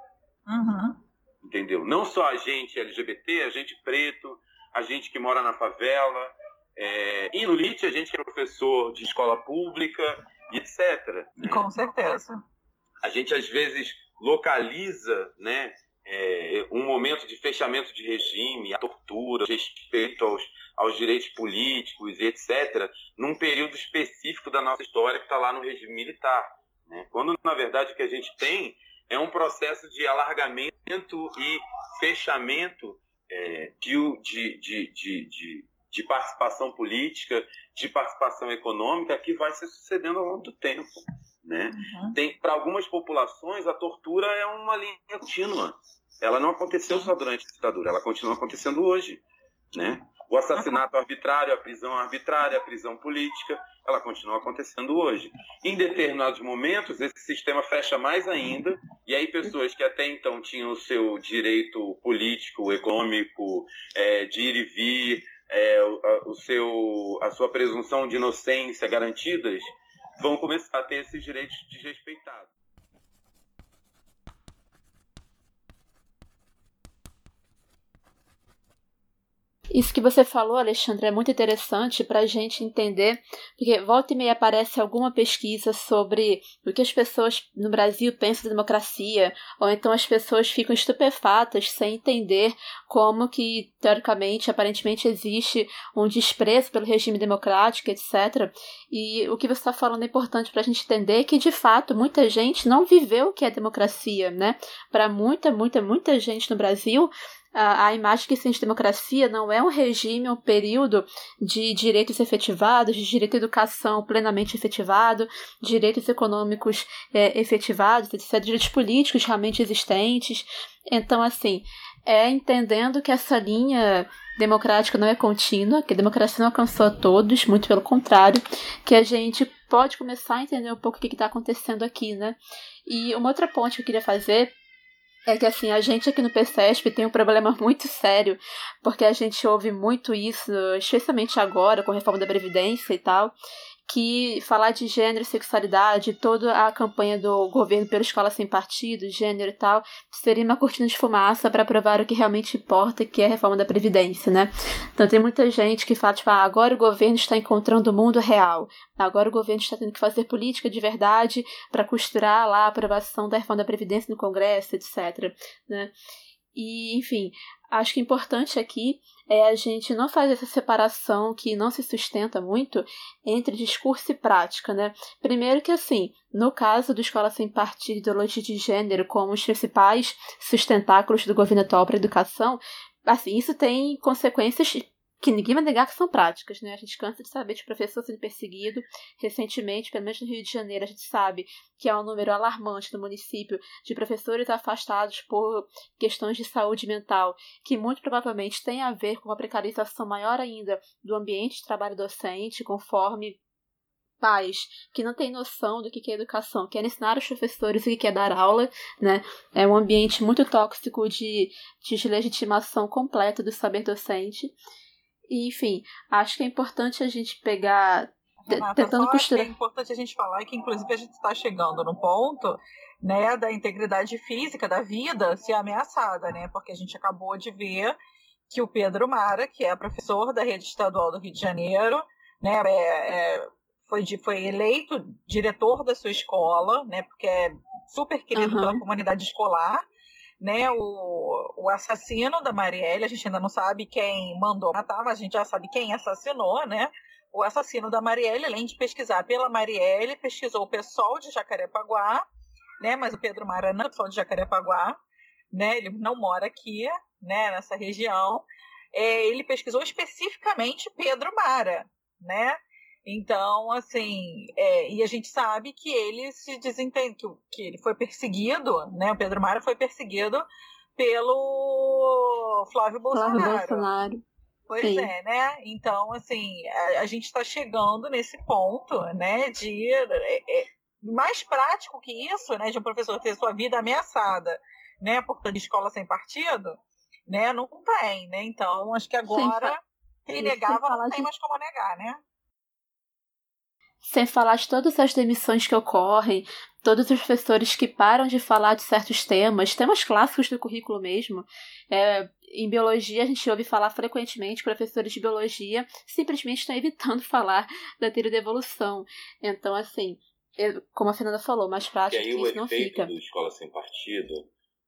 Uhum. Entendeu? Não só a gente LGBT, a gente preto, a gente que mora na favela, é, e no LIT, a gente que é professor de escola pública, etc. Né? Com certeza. A gente às vezes localiza né, é, um momento de fechamento de regime, a tortura, respeito aos, aos direitos políticos etc., num período específico da nossa história que está lá no regime militar. Né? Quando, na verdade, o que a gente tem é um processo de alargamento e fechamento é, de, de, de, de, de participação política, de participação econômica que vai se sucedendo ao longo do tempo. Né? Uhum. Tem para algumas populações a tortura é uma linha contínua. Ela não aconteceu só durante a ditadura, ela continua acontecendo hoje, né? O assassinato arbitrário, a prisão arbitrária, a prisão política, ela continua acontecendo hoje. Em determinados momentos, esse sistema fecha mais ainda, e aí pessoas que até então tinham o seu direito político, econômico, é, de ir e vir, é, o, o seu, a sua presunção de inocência garantidas, vão começar a ter esses direitos desrespeitados. Isso que você falou, Alexandre, é muito interessante para a gente entender, porque volta e meia aparece alguma pesquisa sobre o que as pessoas no Brasil pensam de democracia, ou então as pessoas ficam estupefatas sem entender como que, teoricamente, aparentemente existe um desprezo pelo regime democrático, etc. E o que você está falando é importante para a gente entender que, de fato, muita gente não viveu o que é democracia, né? Para muita, muita, muita gente no Brasil, a, imagem que se de democracia não é um regime, um período de direitos efetivados, de direito à educação plenamente efetivado, direitos econômicos é, efetivados, etc., direitos políticos realmente existentes. Então, assim, é entendendo que essa linha democrática não é contínua, que a democracia não alcançou a todos, muito pelo contrário, que a gente pode começar a entender um pouco o que está acontecendo aqui, né? E uma outra ponte que eu queria fazer é que assim, a gente aqui no PCESP tem um problema muito sério, porque a gente ouve muito isso, especialmente agora, com a reforma da Previdência e tal, que falar de gênero sexualidade, toda a campanha do governo pela escola sem partido, gênero e tal, seria uma cortina de fumaça para provar o que realmente importa, que é a reforma da Previdência, né? Então tem muita gente que fala, tipo, ah, agora o governo está encontrando o mundo real, agora o governo está tendo que fazer política de verdade para costurar lá a aprovação da reforma da Previdência no Congresso, etc. Né? E, enfim, acho que importante aqui é a gente não fazer essa separação que não se sustenta muito entre discurso e prática, né? Primeiro que assim, no caso do Escola Sem Partido Ideologia de Gênero como os principais sustentáculos do governo atual para a educação, assim, isso tem consequências que ninguém vai negar que são práticas, né? A gente cansa de saber de professor sendo perseguido. Recentemente, pelo menos no Rio de Janeiro, a gente sabe que há um número alarmante no município de professores afastados por questões de saúde mental, que muito provavelmente tem a ver com uma precarização maior ainda do ambiente de trabalho docente, conforme pais que não têm noção do que é educação, querem ensinar os professores o que é dar aula, né? É um ambiente muito tóxico de, de legitimação completa do saber docente. E, enfim, acho que é importante a gente pegar. Renata, tentando costurar. É importante a gente falar que, inclusive, a gente está chegando no ponto né, da integridade física da vida ser ameaçada, né? Porque a gente acabou de ver que o Pedro Mara, que é professor da rede estadual do Rio de Janeiro, né, é, é, foi, de, foi eleito diretor da sua escola, né, porque é super querido uhum. pela comunidade escolar, né, o, o assassino da Marielle, a gente ainda não sabe quem mandou matar, mas a gente já sabe quem assassinou, né? O assassino da Marielle, além de pesquisar pela Marielle, pesquisou o pessoal de Jacarepaguá, né? Mas o Pedro Mara não é pessoal de Jacarepaguá, né? Ele não mora aqui, né? Nessa região. É, ele pesquisou especificamente Pedro Mara, né? Então, assim, é, e a gente sabe que ele se desentende, que, que ele foi perseguido, né? O Pedro Mara foi perseguido pelo Flávio Bolsonaro. Flávio Bolsonaro. Pois Sim. é, né? Então, assim, a, a gente está chegando nesse ponto, né? De é, é, mais prático que isso, né? De um professor ter sua vida ameaçada, né? Por de escola sem partido, né? Não tem, né? Então, acho que agora, quem negava não tem mais como negar, né? Sem falar de todas as demissões que ocorrem, todos os professores que param de falar de certos temas, temas clássicos do currículo mesmo. É, em biologia, a gente ouve falar frequentemente, professores de biologia simplesmente estão evitando falar da teoria da evolução. Então, assim, eu, como a Fernanda falou, mais prático que isso não fica. do Escola Sem Partido,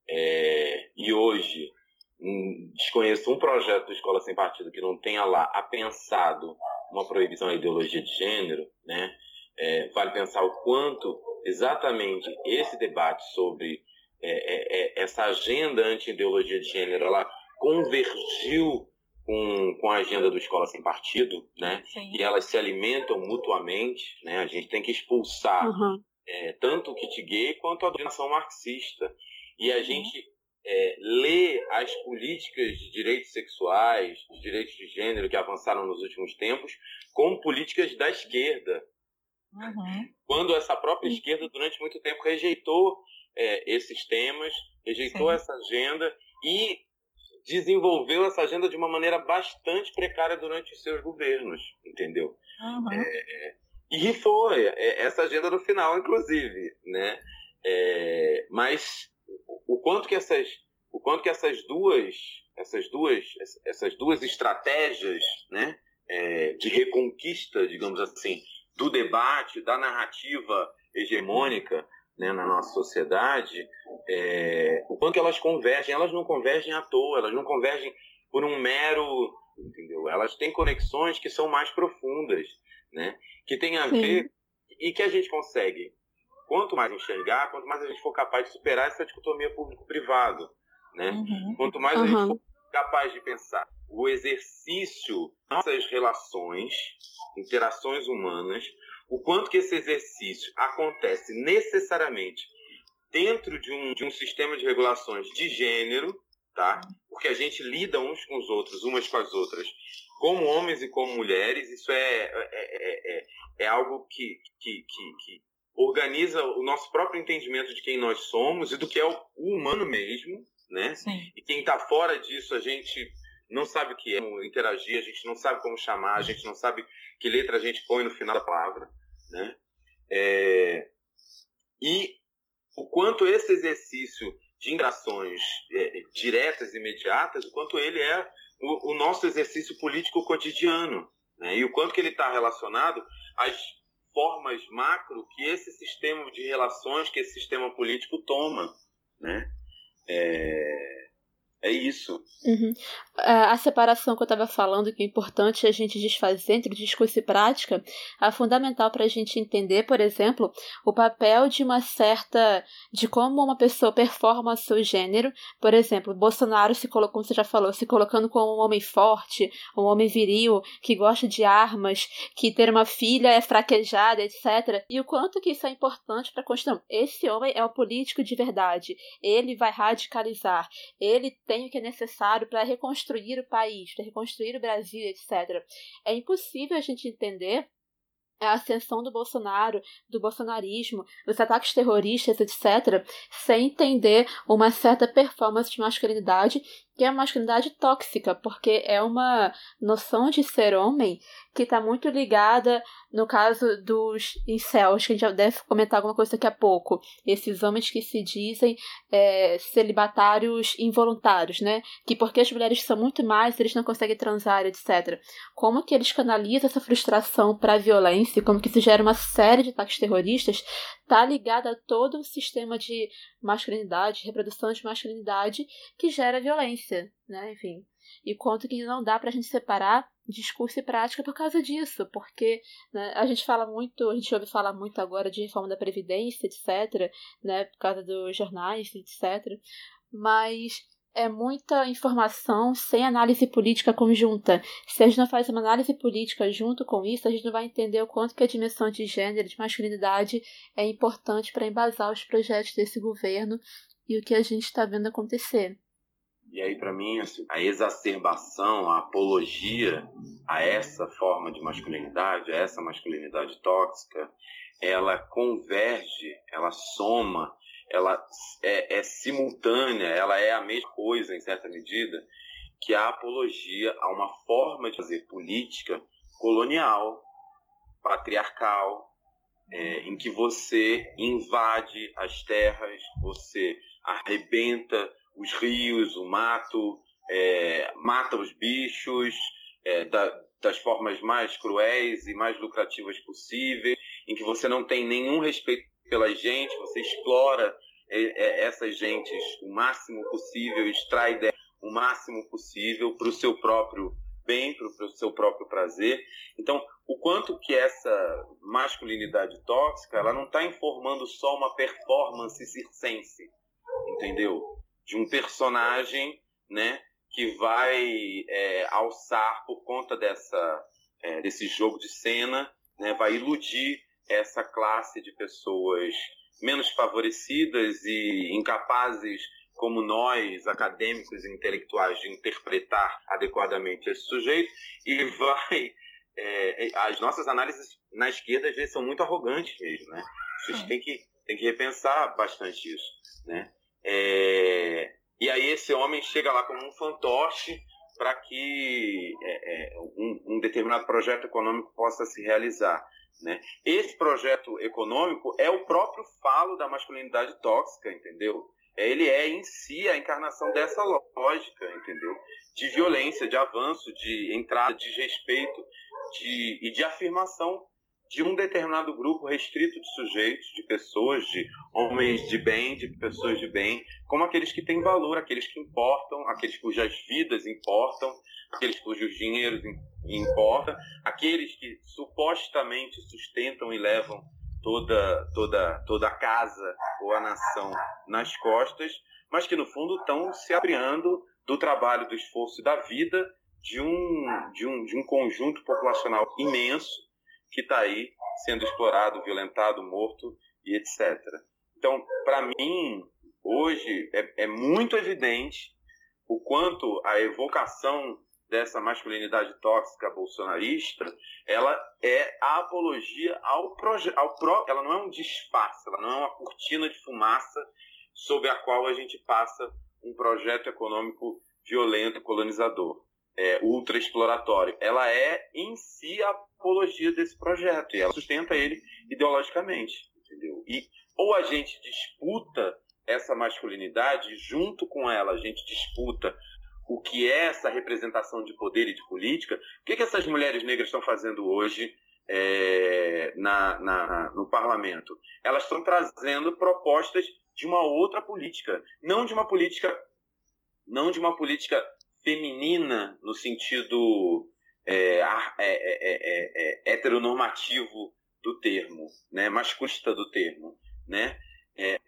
é, e hoje desconheço um projeto do Escola Sem Partido que não tenha lá apensado uma proibição à ideologia de gênero, né? É, vale pensar o quanto exatamente esse debate sobre é, é, é essa agenda anti-ideologia de gênero, ela convergiu com, com a agenda do Escola Sem Partido, né? Sim. E elas se alimentam mutuamente, né? A gente tem que expulsar uhum. é, tanto o kit gay quanto a doutrinação marxista. E a gente é, lê as políticas de direitos sexuais, de direitos de gênero que avançaram nos últimos tempos, como políticas da esquerda. Uhum. Quando essa própria esquerda, durante muito tempo, rejeitou é, esses temas, rejeitou Sim. essa agenda e desenvolveu essa agenda de uma maneira bastante precária durante os seus governos, entendeu? Uhum. É, e foi é, essa agenda no final, inclusive, né? É, mas o quanto que essas, o quanto que essas duas, essas duas, essas duas estratégias, né, é, de reconquista, digamos assim, do debate, da narrativa hegemônica né, na nossa sociedade, é, o quanto que elas convergem, elas não convergem à toa, elas não convergem por um mero, entendeu? Elas têm conexões que são mais profundas, né? Que tem a Sim. ver e que a gente consegue quanto mais enxergar, quanto mais a gente for capaz de superar essa dicotomia público-privado, né? Uhum. Quanto mais uhum. a gente for capaz de pensar o exercício nossas relações, interações humanas, o quanto que esse exercício acontece necessariamente dentro de um, de um sistema de regulações de gênero, tá? Porque a gente lida uns com os outros, umas com as outras, como homens e como mulheres, isso é, é, é, é, é algo que, que, que, que organiza o nosso próprio entendimento de quem nós somos e do que é o humano mesmo, né? Sim. E quem está fora disso, a gente não sabe o que é interagir, a gente não sabe como chamar, a gente não sabe que letra a gente põe no final da palavra, né? É, e o quanto esse exercício de interações é, diretas e imediatas, o quanto ele é o, o nosso exercício político cotidiano, né? E o quanto que ele está relacionado às formas macro que esse sistema de relações, que esse sistema político toma, né? É, é isso. Uhum. A separação que eu estava falando, que é importante a gente desfazer entre discurso e prática, é fundamental para a gente entender, por exemplo, o papel de uma certa. de como uma pessoa performa o seu gênero. Por exemplo, Bolsonaro se colocou, como você já falou, se colocando como um homem forte, um homem viril, que gosta de armas, que ter uma filha é fraquejada, etc. E o quanto que isso é importante para a Constituição. Esse homem é o político de verdade. Ele vai radicalizar. Ele tem empenho que é necessário para reconstruir o país, para reconstruir o Brasil, etc. É impossível a gente entender a ascensão do Bolsonaro, do bolsonarismo, dos ataques terroristas, etc., sem entender uma certa performance de masculinidade que é a masculinidade tóxica, porque é uma noção de ser homem que está muito ligada, no caso dos incels, que a gente já deve comentar alguma coisa daqui a pouco, esses homens que se dizem é, celibatários involuntários, né? Que porque as mulheres são muito mais, eles não conseguem transar, etc. Como que eles canalizam essa frustração para a violência, como que se gera uma série de ataques terroristas, está ligada a todo o sistema de masculinidade, reprodução de masculinidade que gera violência, né? Enfim. E quanto que não dá para a gente separar discurso e prática por causa disso, porque né, a gente fala muito, a gente ouve falar muito agora de reforma da Previdência, etc., né, por causa dos jornais, etc., mas é muita informação sem análise política conjunta. Se a gente não faz uma análise política junto com isso, a gente não vai entender o quanto que a dimensão de gênero, de masculinidade é importante para embasar os projetos desse governo e o que a gente está vendo acontecer. E aí, para mim, assim, a exacerbação, a apologia a essa forma de masculinidade, a essa masculinidade tóxica, ela converge, ela soma ela é, é simultânea, ela é a mesma coisa, em certa medida, que a apologia a uma forma de fazer política colonial, patriarcal, é, em que você invade as terras, você arrebenta os rios, o mato, é, mata os bichos é, da, das formas mais cruéis e mais lucrativas possíveis, em que você não tem nenhum respeito pela gente, você explora é, é, essas gentes o máximo possível, extrai dela o máximo possível para o seu próprio bem, para o seu próprio prazer. Então, o quanto que essa masculinidade tóxica, ela não está informando só uma performance circense, entendeu? De um personagem, né, que vai é, alçar por conta dessa é, desse jogo de cena, né, vai iludir essa classe de pessoas menos favorecidas e incapazes como nós, acadêmicos e intelectuais, de interpretar adequadamente esse sujeito e vai. É, as nossas análises na esquerda às vezes são muito arrogantes mesmo, né? A gente tem que, tem que repensar bastante isso, né? É, e aí esse homem chega lá como um fantoche para que é, é, um, um determinado projeto econômico possa se realizar. Né? Esse projeto econômico é o próprio falo da masculinidade tóxica, entendeu? Ele é em si a encarnação dessa lógica, entendeu? De violência, de avanço, de entrada, de respeito de, e de afirmação de um determinado grupo restrito de sujeitos, de pessoas, de homens de bem, de pessoas de bem, como aqueles que têm valor, aqueles que importam, aqueles cujas vidas importam, aqueles cujos dinheiros importam, aqueles que supostamente sustentam e levam toda, toda, toda a casa ou a nação nas costas, mas que no fundo estão se abriando do trabalho, do esforço da vida de um, de um, de um conjunto populacional imenso que está aí sendo explorado, violentado, morto e etc. Então, para mim, hoje é, é muito evidente o quanto a evocação dessa masculinidade tóxica bolsonarista, ela é a apologia ao projeto, ao pro, ela não é um disfarce, ela não é uma cortina de fumaça sobre a qual a gente passa um projeto econômico violento, colonizador. é, ultra exploratório. Ela é em si a apologia desse projeto e ela sustenta ele ideologicamente, entendeu? E ou a gente disputa essa masculinidade junto com ela, a gente disputa o que é essa representação de poder e de política. O que, que essas mulheres negras estão fazendo hoje é, na, na, no parlamento? Elas estão trazendo propostas de uma outra política, não de uma política, não de uma política feminina no sentido é, é, é, é, heteronormativo do termo, né, masculista do termo, né?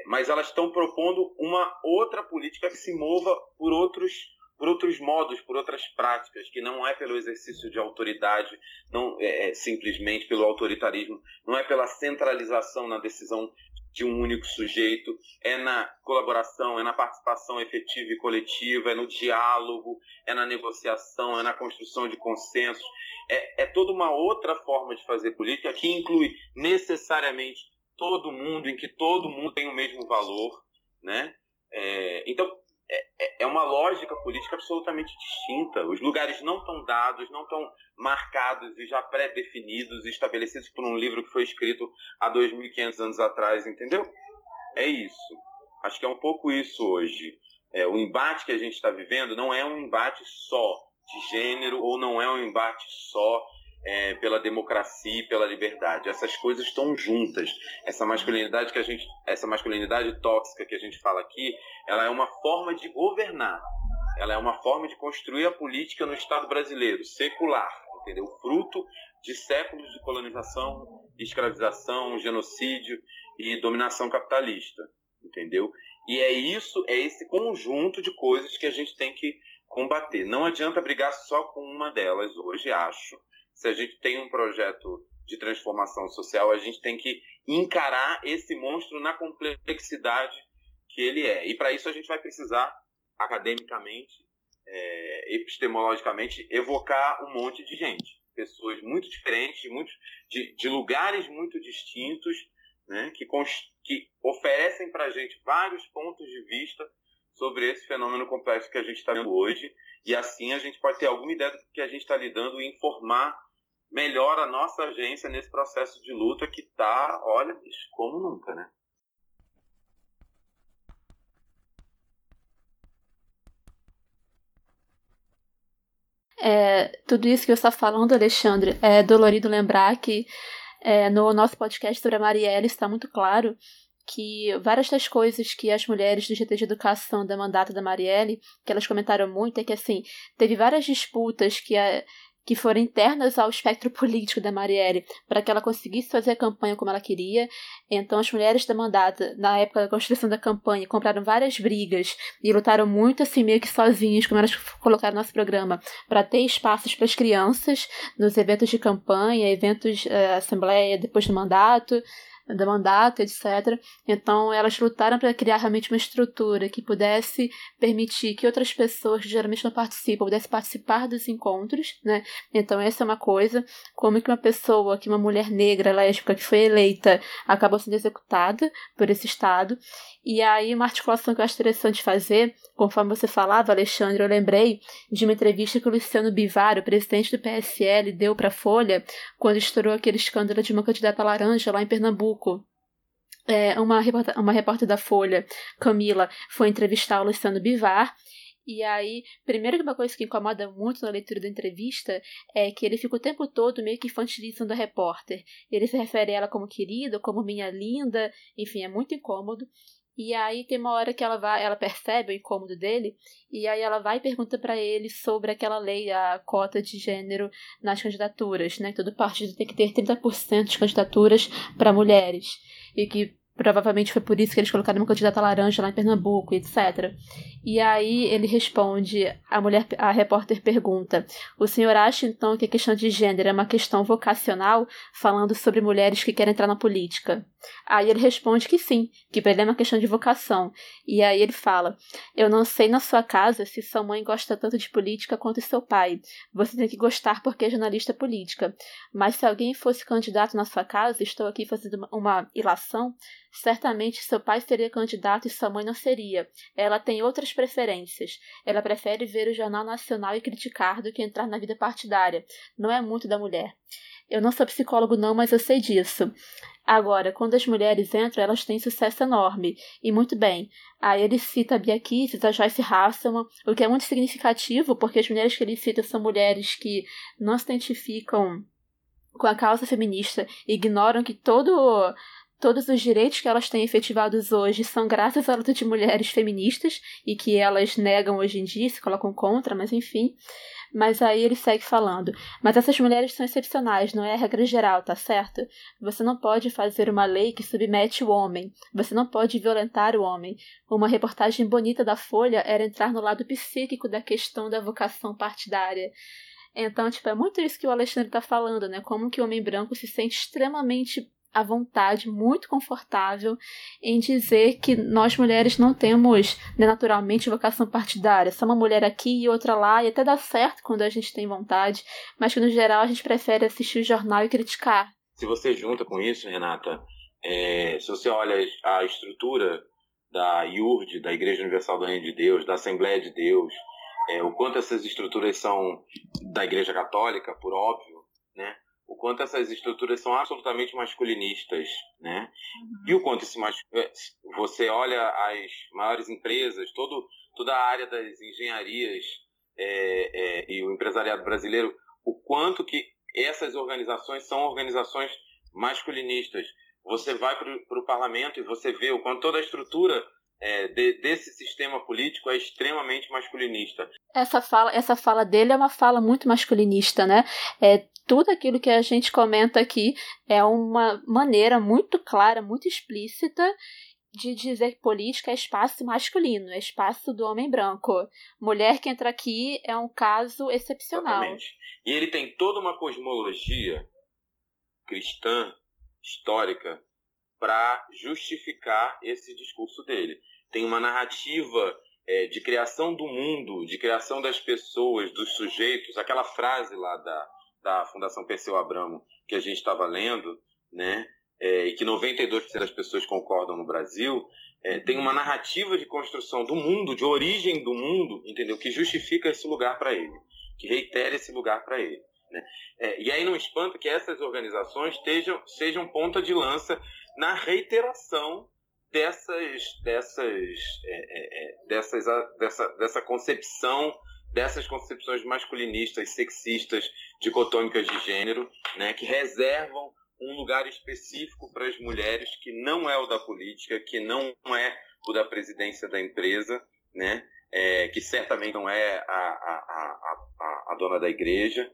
mas elas estão propondo uma outra política que se mova por outros por outros modos, por outras práticas, que não é pelo exercício de autoridade, não é, é simplesmente pelo autoritarismo, não é pela centralização na decisão de um único sujeito, é na colaboração, é na participação efetiva e coletiva, é no diálogo, é na negociação, é na construção de consensos. É, é toda uma outra forma de fazer política que inclui necessariamente todo mundo, em que todo mundo tem o mesmo valor, né? É, então, é, é, é uma lógica política absolutamente distinta. Os lugares não estão dados, não estão marcados e já pré-definidos estabelecidos por um livro que foi escrito há 2.500 anos atrás, entendeu? É isso. Acho que é um pouco isso hoje. É, o embate que a gente está vivendo não é um embate só de gênero ou não é um embate só é, pela democracia e pela liberdade. Essas coisas estão juntas. Essa masculinidade que a gente, essa masculinidade tóxica que a gente fala aqui, ela é uma forma de governar. Ela é uma forma de construir a política no Estado brasileiro, secular, entendeu? Fruto de séculos de colonização, escravização, genocídio e dominação capitalista, entendeu? E é isso, é esse conjunto de coisas que a gente tem que combater. Não adianta brigar só com uma delas hoje, acho se a gente tem um projeto de transformação social, a gente tem que encarar esse monstro na complexidade que ele é. E para isso a gente vai precisar, academicamente, é, epistemologicamente, evocar um monte de gente. Pessoas muito diferentes, muito, de, de lugares muito distintos, né, que, que oferecem para a gente vários pontos de vista sobre esse fenômeno complexo que a gente está vendo hoje. E assim a gente pode ter alguma ideia do que a gente está lidando e informar melhor a nossa agência nesse processo de luta que tá, olha, bicho, como nunca, né? É, tudo isso que você está falando, Alexandre, é dolorido lembrar que é, no nosso podcast sobre a Marielle está muito claro que várias das coisas que as mulheres do GT de Educação da mandata da Marielle, que elas comentaram muito, é que assim, teve várias disputas que a, que foram internas ao espectro político da Marielle, para que ela conseguisse fazer a campanha como ela queria. Então, as mulheres da mandata, na época da construção da campanha, compraram várias brigas e lutaram muito, assim, meio que sozinhas, como elas colocaram no nosso programa, para ter espaços para as crianças nos eventos de campanha, eventos, uh, assembleia depois do mandato da mandato, etc. Então, elas lutaram para criar realmente uma estrutura que pudesse permitir que outras pessoas que geralmente não participam pudessem participar dos encontros, né? Então, essa é uma coisa. Como que uma pessoa, que uma mulher negra lésbica que foi eleita, acabou sendo executada por esse Estado. E aí, uma articulação que eu acho interessante fazer, conforme você falava, Alexandre, eu lembrei de uma entrevista que o Luciano Bivar, o presidente do PSL, deu para a Folha quando estourou aquele escândalo de uma candidata laranja lá em Pernambuco. É, uma, repórter, uma repórter da Folha, Camila, foi entrevistar o Luciano Bivar e aí, primeiro que uma coisa que incomoda muito na leitura da entrevista é que ele fica o tempo todo meio que infantilizando a repórter. Ele se refere a ela como querida, como minha linda, enfim, é muito incômodo. E aí tem uma hora que ela vai, ela percebe o incômodo dele, e aí ela vai e pergunta para ele sobre aquela lei, a cota de gênero nas candidaturas, né? Todo partido tem que ter 30% de candidaturas para mulheres. E que Provavelmente foi por isso que eles colocaram uma candidata laranja lá em Pernambuco, etc. E aí ele responde, a mulher, a repórter pergunta: "O senhor acha então que a questão de gênero é uma questão vocacional, falando sobre mulheres que querem entrar na política?" Aí ele responde que sim, que para ele é uma questão de vocação. E aí ele fala: "Eu não sei na sua casa se sua mãe gosta tanto de política quanto seu pai. Você tem que gostar porque é jornalista política. Mas se alguém fosse candidato na sua casa, estou aqui fazendo uma ilação, Certamente seu pai seria candidato e sua mãe não seria. Ela tem outras preferências. Ela prefere ver o Jornal Nacional e criticar do que entrar na vida partidária. Não é muito da mulher. Eu não sou psicólogo, não, mas eu sei disso. Agora, quando as mulheres entram, elas têm sucesso enorme. E muito bem. Aí ele cita a Bia Kicis, a Joyce Hasselman, o que é muito significativo, porque as mulheres que ele cita são mulheres que não se identificam com a causa feminista, ignoram que todo todos os direitos que elas têm efetivados hoje são graças à luta de mulheres feministas e que elas negam hoje em dia, se colocam contra, mas enfim. Mas aí ele segue falando. Mas essas mulheres são excepcionais, não é a regra geral, tá certo? Você não pode fazer uma lei que submete o homem. Você não pode violentar o homem. Uma reportagem bonita da Folha era entrar no lado psíquico da questão da vocação partidária. Então, tipo, é muito isso que o Alexandre está falando, né? Como que o homem branco se sente extremamente à vontade, muito confortável em dizer que nós mulheres não temos né, naturalmente vocação partidária. Só uma mulher aqui e outra lá, e até dá certo quando a gente tem vontade, mas que no geral a gente prefere assistir o jornal e criticar. Se você junta com isso, Renata, é, se você olha a estrutura da IURD, da Igreja Universal do Reino de Deus, da Assembleia de Deus, é, o quanto essas estruturas são da Igreja Católica, por óbvio? O quanto essas estruturas são absolutamente masculinistas, né? Uhum. E o quanto esse mas... É, você olha as maiores empresas, todo, toda a área das engenharias é, é, e o empresariado brasileiro, o quanto que essas organizações são organizações masculinistas. Você vai para o parlamento e você vê o quanto toda a estrutura é, de, desse sistema político é extremamente masculinista. Essa fala, essa fala dele é uma fala muito masculinista, né? É, tudo aquilo que a gente comenta aqui é uma maneira muito clara, muito explícita de dizer que política é espaço masculino, é espaço do homem branco. Mulher que entra aqui é um caso excepcional. Exatamente. E ele tem toda uma cosmologia cristã, histórica, para justificar esse discurso dele. Tem uma narrativa é, de criação do mundo, de criação das pessoas, dos sujeitos, aquela frase lá da, da Fundação Perseu Abramo que a gente estava lendo, né? É, e que 92% das pessoas concordam no Brasil, é, tem uma narrativa de construção do mundo, de origem do mundo, entendeu? Que justifica esse lugar para ele, que reitera esse lugar para ele. Né? É, e aí não espanta que essas organizações estejam, sejam ponta de lança na reiteração dessas, dessas, é, é, é, dessas dessa, dessa concepção, dessas concepções masculinistas, sexistas, dicotômicas de gênero, né, que reservam um lugar específico para as mulheres que não é o da política, que não é o da presidência da empresa, né, é, que certamente não é a, a, a, a dona da igreja.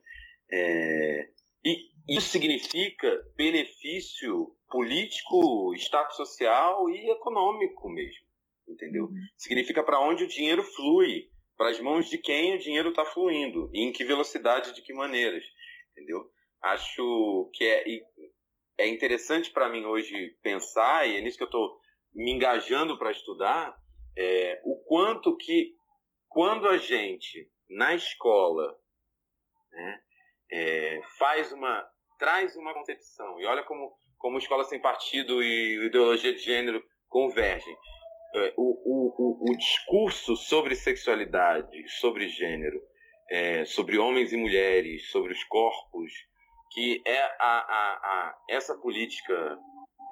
É, e isso significa benefício político, status social e econômico mesmo, entendeu? Uhum. Significa para onde o dinheiro flui, para as mãos de quem o dinheiro está fluindo e em que velocidade, de que maneiras, entendeu? Acho que é, é interessante para mim hoje pensar, e é nisso que eu estou me engajando para estudar, é, o quanto que quando a gente, na escola, né, é, faz uma traz uma concepção. E olha como como escola sem partido e ideologia de gênero convergem. É, o, o, o, o discurso sobre sexualidade sobre gênero é, sobre homens e mulheres sobre os corpos que é a, a, a essa política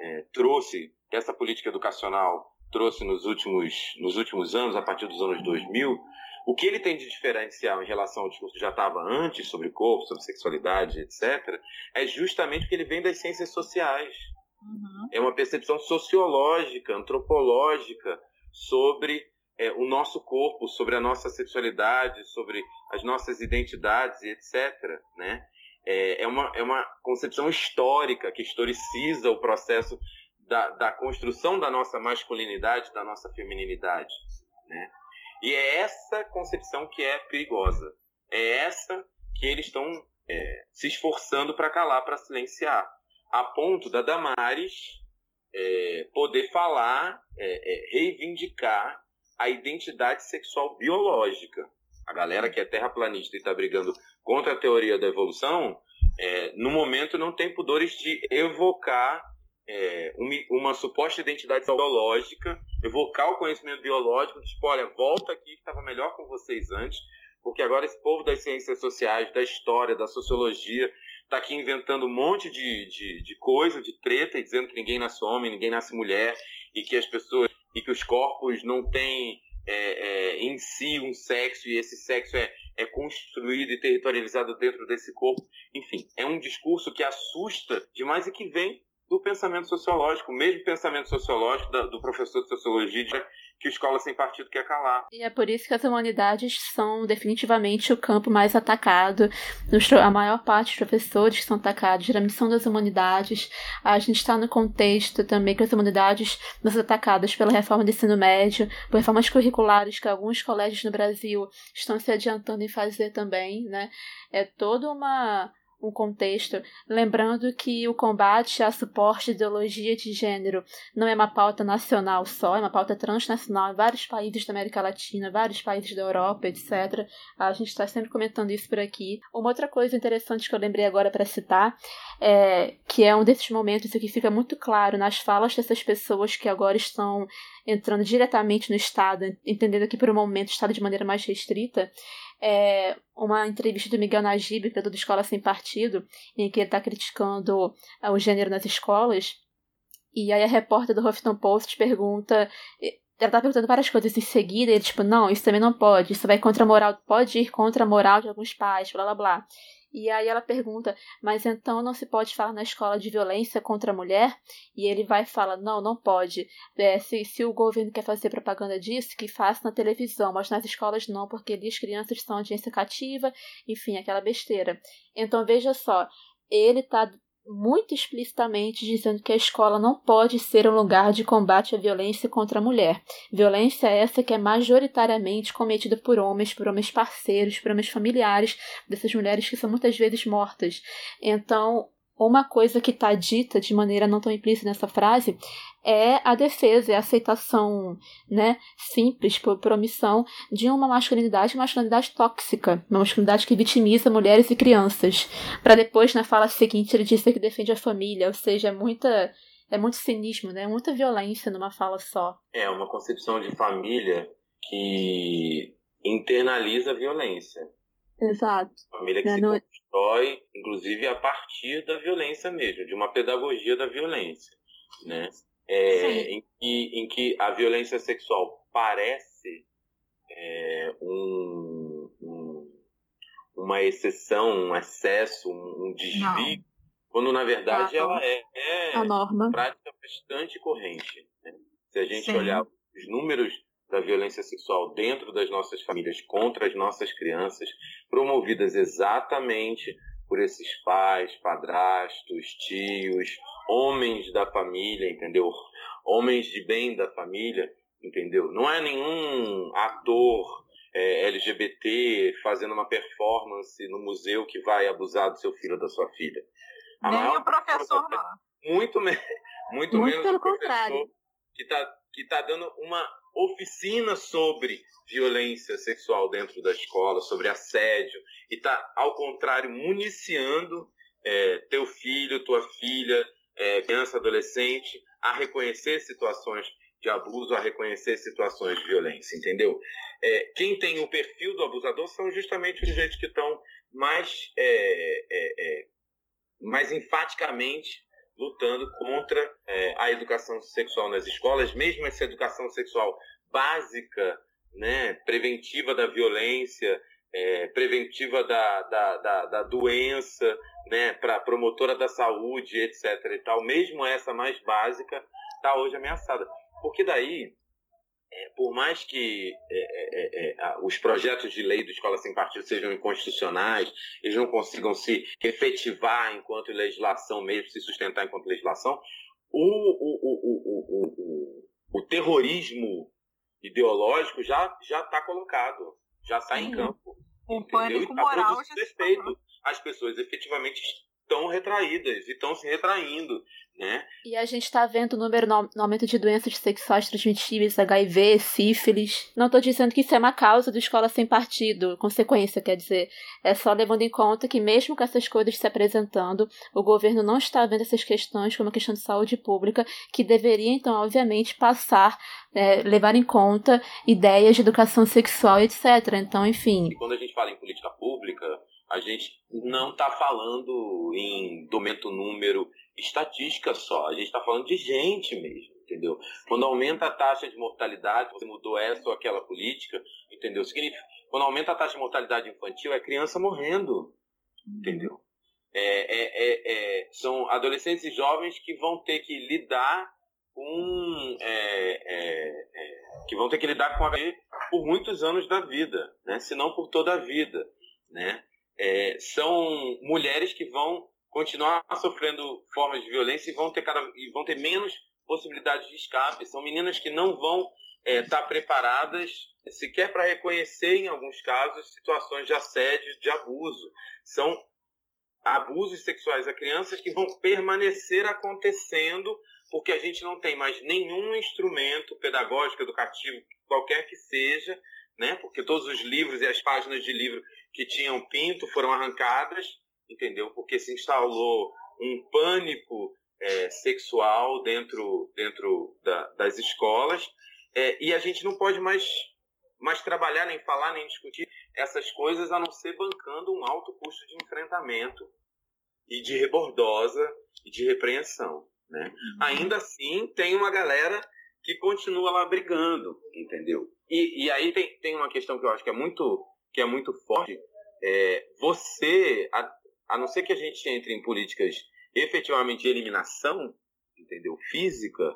é, trouxe essa política educacional trouxe nos últimos nos últimos anos a partir dos anos 2000 o que ele tem de diferencial em relação ao discurso que já estava antes sobre corpo, sobre sexualidade, etc., é justamente porque ele vem das ciências sociais. Uhum. É uma percepção sociológica, antropológica sobre é, o nosso corpo, sobre a nossa sexualidade, sobre as nossas identidades etc. Né? É, é, uma, é uma concepção histórica que historiciza o processo da, da construção da nossa masculinidade, da nossa feminilidade. Né? E é essa concepção que é perigosa. É essa que eles estão é, se esforçando para calar, para silenciar. A ponto da Damares é, poder falar, é, é, reivindicar a identidade sexual biológica. A galera que é terraplanista e está brigando contra a teoria da evolução, é, no momento não tem pudores de evocar é, uma, uma, suposta identidade biológica, evocar o conhecimento biológico, tipo, olha, volta aqui que estava melhor com vocês antes, porque agora esse povo das ciências sociais, da história, da sociologia, está aqui inventando um monte de, de, de coisa, de treta, e dizendo que ninguém nasce homem, ninguém nasce mulher, e que as pessoas, e que os corpos não têm é, é, em si um sexo, e esse sexo é, é construído e territorializado dentro desse corpo. Enfim, é um discurso que assusta demais e que vem do pensamento sociológico, o mesmo pensamento sociológico do professor de sociologia que escola sem partido quer calar. E é por isso que as humanidades são definitivamente o campo mais atacado. A maior parte dos professores que são atacados geralmente são das humanidades. A gente está no contexto também que as humanidades são atacadas pela reforma do ensino médio, por reformas curriculares que alguns colégios no Brasil estão se adiantando em fazer também, né? É toda uma um contexto, lembrando que o combate a suporte de ideologia de gênero não é uma pauta nacional só, é uma pauta transnacional em vários países da América Latina, vários países da Europa, etc. A gente está sempre comentando isso por aqui. Uma outra coisa interessante que eu lembrei agora para citar, é, que é um desses momentos que fica muito claro nas falas dessas pessoas que agora estão entrando diretamente no Estado, entendendo que por um momento o Estado de maneira mais restrita, é uma entrevista do Miguel Najib, criador da Escola Sem Partido, em que ele está criticando o gênero nas escolas. E aí a repórter do Huffington Post pergunta ela tá perguntando várias coisas em seguida, e ele, tipo, não, isso também não pode, isso vai contra a moral, pode ir contra a moral de alguns pais, blá blá blá. E aí ela pergunta, mas então não se pode falar na escola de violência contra a mulher? E ele vai e fala, não, não pode. É, se, se o governo quer fazer propaganda disso, que faça na televisão, mas nas escolas não, porque ali as crianças são audiência cativa, enfim, aquela besteira. Então veja só, ele está muito explicitamente dizendo que a escola não pode ser um lugar de combate à violência contra a mulher. Violência essa que é majoritariamente cometida por homens, por homens parceiros, por homens familiares dessas mulheres que são muitas vezes mortas. Então, uma coisa que está dita de maneira não tão implícita nessa frase é a defesa, é a aceitação né, simples, por, por omissão, de uma masculinidade, uma masculinidade tóxica, uma masculinidade que vitimiza mulheres e crianças. Para depois, na fala seguinte, ele dizer que defende a família, ou seja, é muita. É muito cinismo, né? Muita violência numa fala só. É uma concepção de família que internaliza a violência. Exato. Família que é, se não... constrói, inclusive, a partir da violência mesmo, de uma pedagogia da violência, né? É, em, que, em que a violência sexual parece é, um, um, uma exceção, um excesso, um, um desvio, não. quando na verdade ah, ela é, é a norma. prática bastante corrente. Né? Se a gente Sim. olhar os números da violência sexual dentro das nossas famílias contra as nossas crianças, promovidas exatamente por esses pais, padrastos, tios, homens da família, entendeu? Homens de bem da família, entendeu? Não é nenhum ator é, LGBT fazendo uma performance no museu que vai abusar do seu filho ou da sua filha. A Nem o professor, não. Muito, me... muito, muito menos pelo contrário. que está que tá dando uma oficina sobre violência sexual dentro da escola, sobre assédio, e está, ao contrário, municiando é, teu filho, tua filha, é, criança, adolescente, a reconhecer situações de abuso, a reconhecer situações de violência, entendeu? É, quem tem o perfil do abusador são justamente os gente que estão mais, é, é, é, mais enfaticamente lutando contra é, a educação sexual nas escolas, mesmo essa educação sexual básica, né, preventiva da violência, é, preventiva da, da, da, da doença, né, para promotora da saúde, etc. e tal, mesmo essa mais básica, está hoje ameaçada. Porque daí, é, por mais que é, é, é os projetos de lei do Escola Sem Partido sejam inconstitucionais, eles não consigam se efetivar enquanto legislação mesmo, se sustentar enquanto legislação, o, o, o, o, o, o terrorismo ideológico já está colocado, já está em campo. Um pânico tá moral já respeito. As pessoas efetivamente estão retraídas e estão se retraindo, né? E a gente está vendo o número no, no aumento de doenças sexuais transmitíveis, HIV, sífilis. Não estou dizendo que isso é uma causa do escola sem partido, consequência, quer dizer. É só levando em conta que, mesmo com essas coisas se apresentando, o governo não está vendo essas questões como uma questão de saúde pública, que deveria, então, obviamente, passar, é, levar em conta ideias de educação sexual, etc. Então, enfim. E quando a gente fala em política pública, a gente não está falando em aumento número estatística só, a gente está falando de gente mesmo, entendeu? Quando aumenta a taxa de mortalidade, você mudou essa ou aquela política, entendeu? Significa, quando aumenta a taxa de mortalidade infantil, é criança morrendo, entendeu? É, é, é, é são adolescentes e jovens que vão ter que lidar com é, é, que vão ter que lidar com a por muitos anos da vida, né? se não por toda a vida, né? são mulheres que vão continuar sofrendo formas de violência e vão ter, cada, e vão ter menos possibilidades de escape. São meninas que não vão estar é, tá preparadas sequer para reconhecer, em alguns casos, situações de assédio, de abuso. São abusos sexuais a crianças que vão permanecer acontecendo porque a gente não tem mais nenhum instrumento pedagógico, educativo, qualquer que seja, né? porque todos os livros e as páginas de livro que tinham pinto foram arrancadas entendeu? Porque se instalou um pânico é, sexual dentro, dentro da, das escolas é, e a gente não pode mais, mais trabalhar, nem falar, nem discutir essas coisas a não ser bancando um alto custo de enfrentamento e de rebordosa e de repreensão. Né? Uhum. Ainda assim, tem uma galera que continua lá brigando, entendeu? E, e aí tem, tem uma questão que eu acho que é muito, que é muito forte. É, você, a, a não ser que a gente entre em políticas efetivamente de eliminação, entendeu? Física,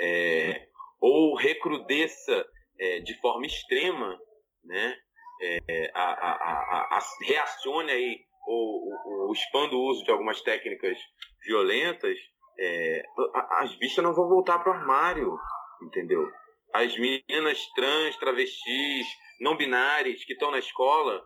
é, ou recrudesça é, de forma extrema, né? É, a, a, a, reacione aí ou, ou, expanda o uso de algumas técnicas violentas, é, as bichas não vão voltar para o armário, entendeu? As meninas trans, travestis, não binárias que estão na escola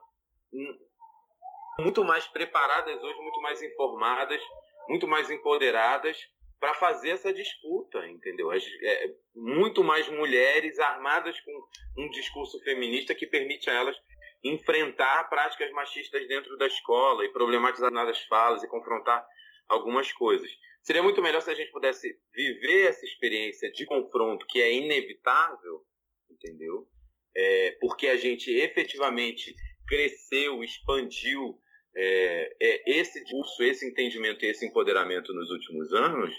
muito mais preparadas hoje, muito mais informadas, muito mais empoderadas para fazer essa disputa, entendeu? As, é, muito mais mulheres armadas com um discurso feminista que permite a elas enfrentar práticas machistas dentro da escola e problematizar as falas e confrontar algumas coisas. Seria muito melhor se a gente pudesse viver essa experiência de confronto que é inevitável, entendeu? É, porque a gente efetivamente cresceu, expandiu, é, é, esse discurso, esse entendimento e esse empoderamento nos últimos anos,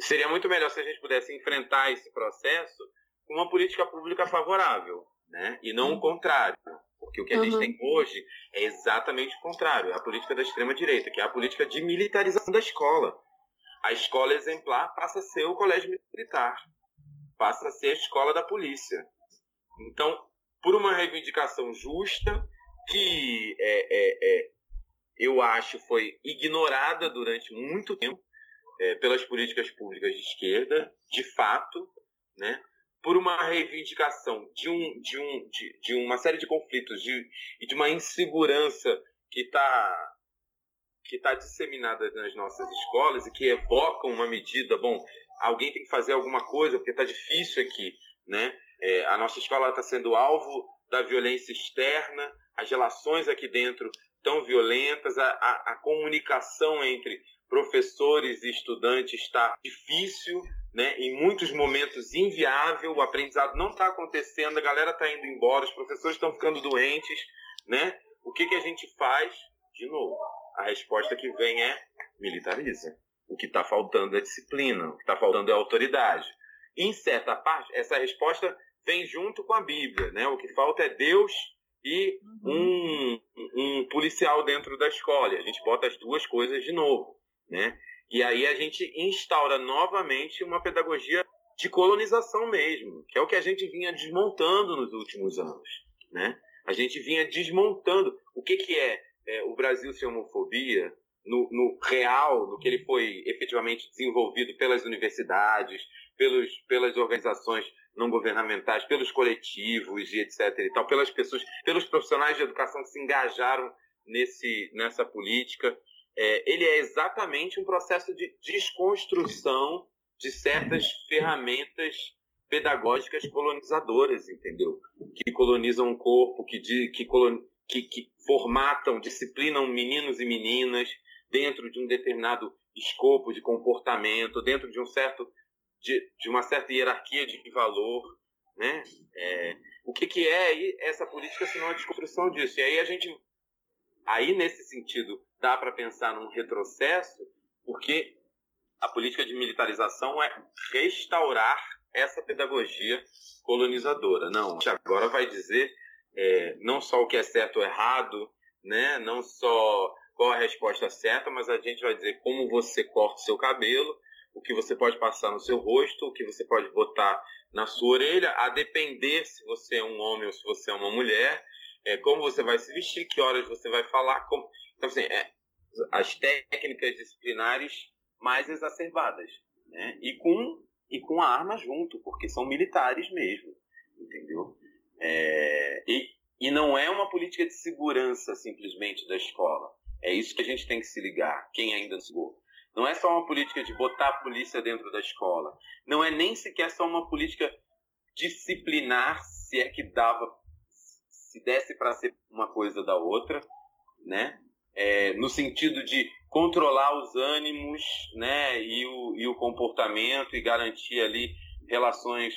seria muito melhor se a gente pudesse enfrentar esse processo com uma política pública favorável, né? e não o contrário. Porque o que a uhum. gente tem hoje é exatamente o contrário, é a política da extrema-direita, que é a política de militarização da escola. A escola exemplar passa a ser o colégio militar, passa a ser a escola da polícia. Então, por uma reivindicação justa, que é, é, é eu acho, foi ignorada durante muito tempo é, pelas políticas públicas de esquerda, de fato, né? por uma reivindicação de, um, de, um, de, de uma série de conflitos de, e de uma insegurança que está que tá disseminada nas nossas escolas e que evocam uma medida, bom, alguém tem que fazer alguma coisa porque está difícil aqui, né? É, a nossa escola está sendo alvo da violência externa, as relações aqui dentro tão violentas, a, a, a comunicação entre professores e estudantes está difícil, né? em muitos momentos inviável, o aprendizado não está acontecendo, a galera está indo embora, os professores estão ficando doentes. Né? O que, que a gente faz? De novo, a resposta que vem é militariza. O que está faltando é disciplina, o que está faltando é autoridade. Em certa parte, essa resposta vem junto com a Bíblia. Né? O que falta é Deus e uhum. um, um policial dentro da escola. A gente bota as duas coisas de novo, né? E aí a gente instaura novamente uma pedagogia de colonização mesmo, que é o que a gente vinha desmontando nos últimos anos, né? A gente vinha desmontando o que, que é, é o Brasil sem homofobia no, no, real, no que ele foi efetivamente desenvolvido pelas universidades, pelos, pelas organizações não governamentais, pelos coletivos e etc. e tal, pelas pessoas, pelos profissionais de educação que se engajaram nesse, nessa política. é, ele é exatamente um processo de desconstrução de certas ferramentas pedagógicas colonizadoras, entendeu? Que colonizam o corpo, que, que, que, que formatam, disciplinam meninos e meninas dentro de um determinado escopo de comportamento, dentro de um certo de, de uma certa hierarquia de valor, né? É, o que, que é essa política se não a desconstrução disso? E aí a gente, aí nesse sentido, dá para pensar num retrocesso, porque a política de militarização é restaurar essa pedagogia colonizadora. Não, agora vai dizer é, não só o que é certo ou errado, né? não só qual a resposta certa, mas a gente vai dizer como você corta o seu cabelo, o que você pode passar no seu rosto, o que você pode botar na sua orelha, a depender se você é um homem ou se você é uma mulher, é, como você vai se vestir, que horas você vai falar. Como... Então, assim, é, as técnicas disciplinares mais exacerbadas, né? E com, e com a arma junto, porque são militares mesmo, entendeu? É, e, e não é uma política de segurança simplesmente da escola. É isso que a gente tem que se ligar, quem ainda se. Não é só uma política de botar a polícia dentro da escola. Não é nem sequer só uma política disciplinar, se é que dava, se desse para ser uma coisa da outra, né? É, no sentido de controlar os ânimos, né? E o, e o comportamento e garantir ali relações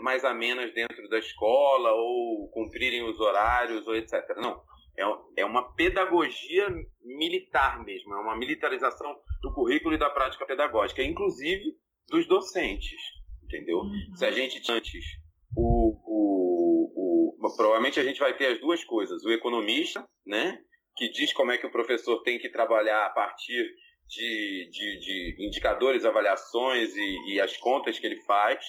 mais amenas dentro da escola ou cumprirem os horários ou etc. Não, é, é uma pedagogia militar mesmo, é uma militarização do currículo e da prática pedagógica, inclusive dos docentes, entendeu? Uhum. Se a gente antes o, o, o, provavelmente a gente vai ter as duas coisas, o economista, né, que diz como é que o professor tem que trabalhar a partir de, de, de indicadores, avaliações e, e as contas que ele faz,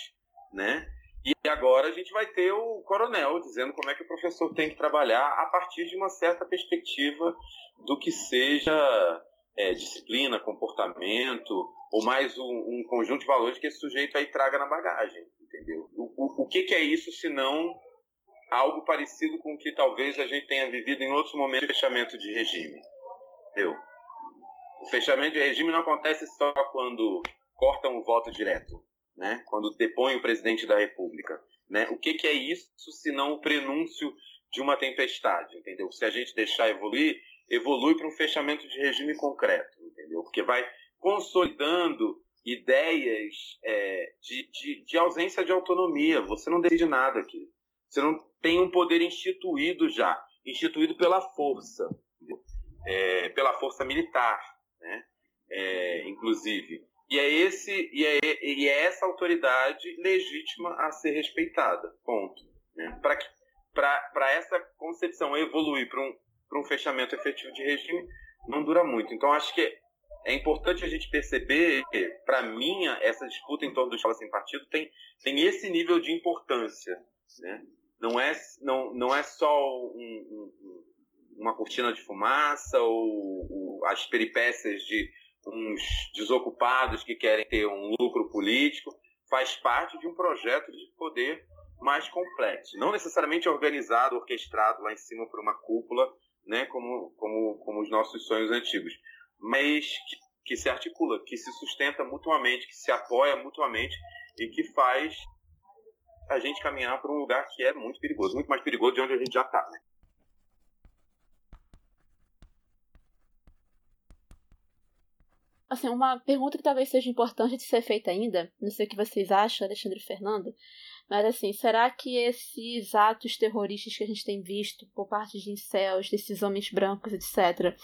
né? E agora a gente vai ter o coronel dizendo como é que o professor tem que trabalhar a partir de uma certa perspectiva do que seja é, disciplina, comportamento, ou mais um, um, conjunto de valores que esse sujeito aí traga na bagagem, entendeu? O, o, o que, que é isso se não algo parecido com o que talvez a gente tenha vivido em outros momentos de fechamento de regime, entendeu? O fechamento de regime não acontece só quando cortam o voto direto né? quando depõe o presidente da República. Né? O que, que é isso se não o prenúncio de uma tempestade, entendeu? Se a gente deixar evoluir, evolui para um fechamento de regime concreto, entendeu? Porque vai consolidando ideias é, de, de, de, ausência de autonomia. Você não decide nada aqui. Você não tem um poder instituído já, instituído pela força, é, pela força militar, né? É, inclusive. E é, esse, e, é, e é essa autoridade legítima a ser respeitada. Ponto. Né? Para essa concepção evoluir para um, um fechamento efetivo de regime, não dura muito. Então, acho que é importante a gente perceber que, para mim, essa disputa em torno do escola sem partido tem, tem esse nível de importância. Né? Não, é, não, não é só um, um, uma cortina de fumaça ou, ou as peripécias de uns desocupados que querem ter um lucro político, faz parte de um projeto de poder mais complexo. Não necessariamente organizado, orquestrado lá em cima por uma cúpula, né, como, como, como os nossos sonhos antigos, mas que, que se articula, que se sustenta mutuamente, que se apoia mutuamente e que faz a gente caminhar para um lugar que é muito perigoso, muito mais perigoso de onde a gente já está. Né? Assim, uma pergunta que talvez seja importante de ser feita ainda, não sei o que vocês acham, Alexandre e Fernando, mas assim, será que esses atos terroristas que a gente tem visto por parte de incels, desses homens brancos, etc.,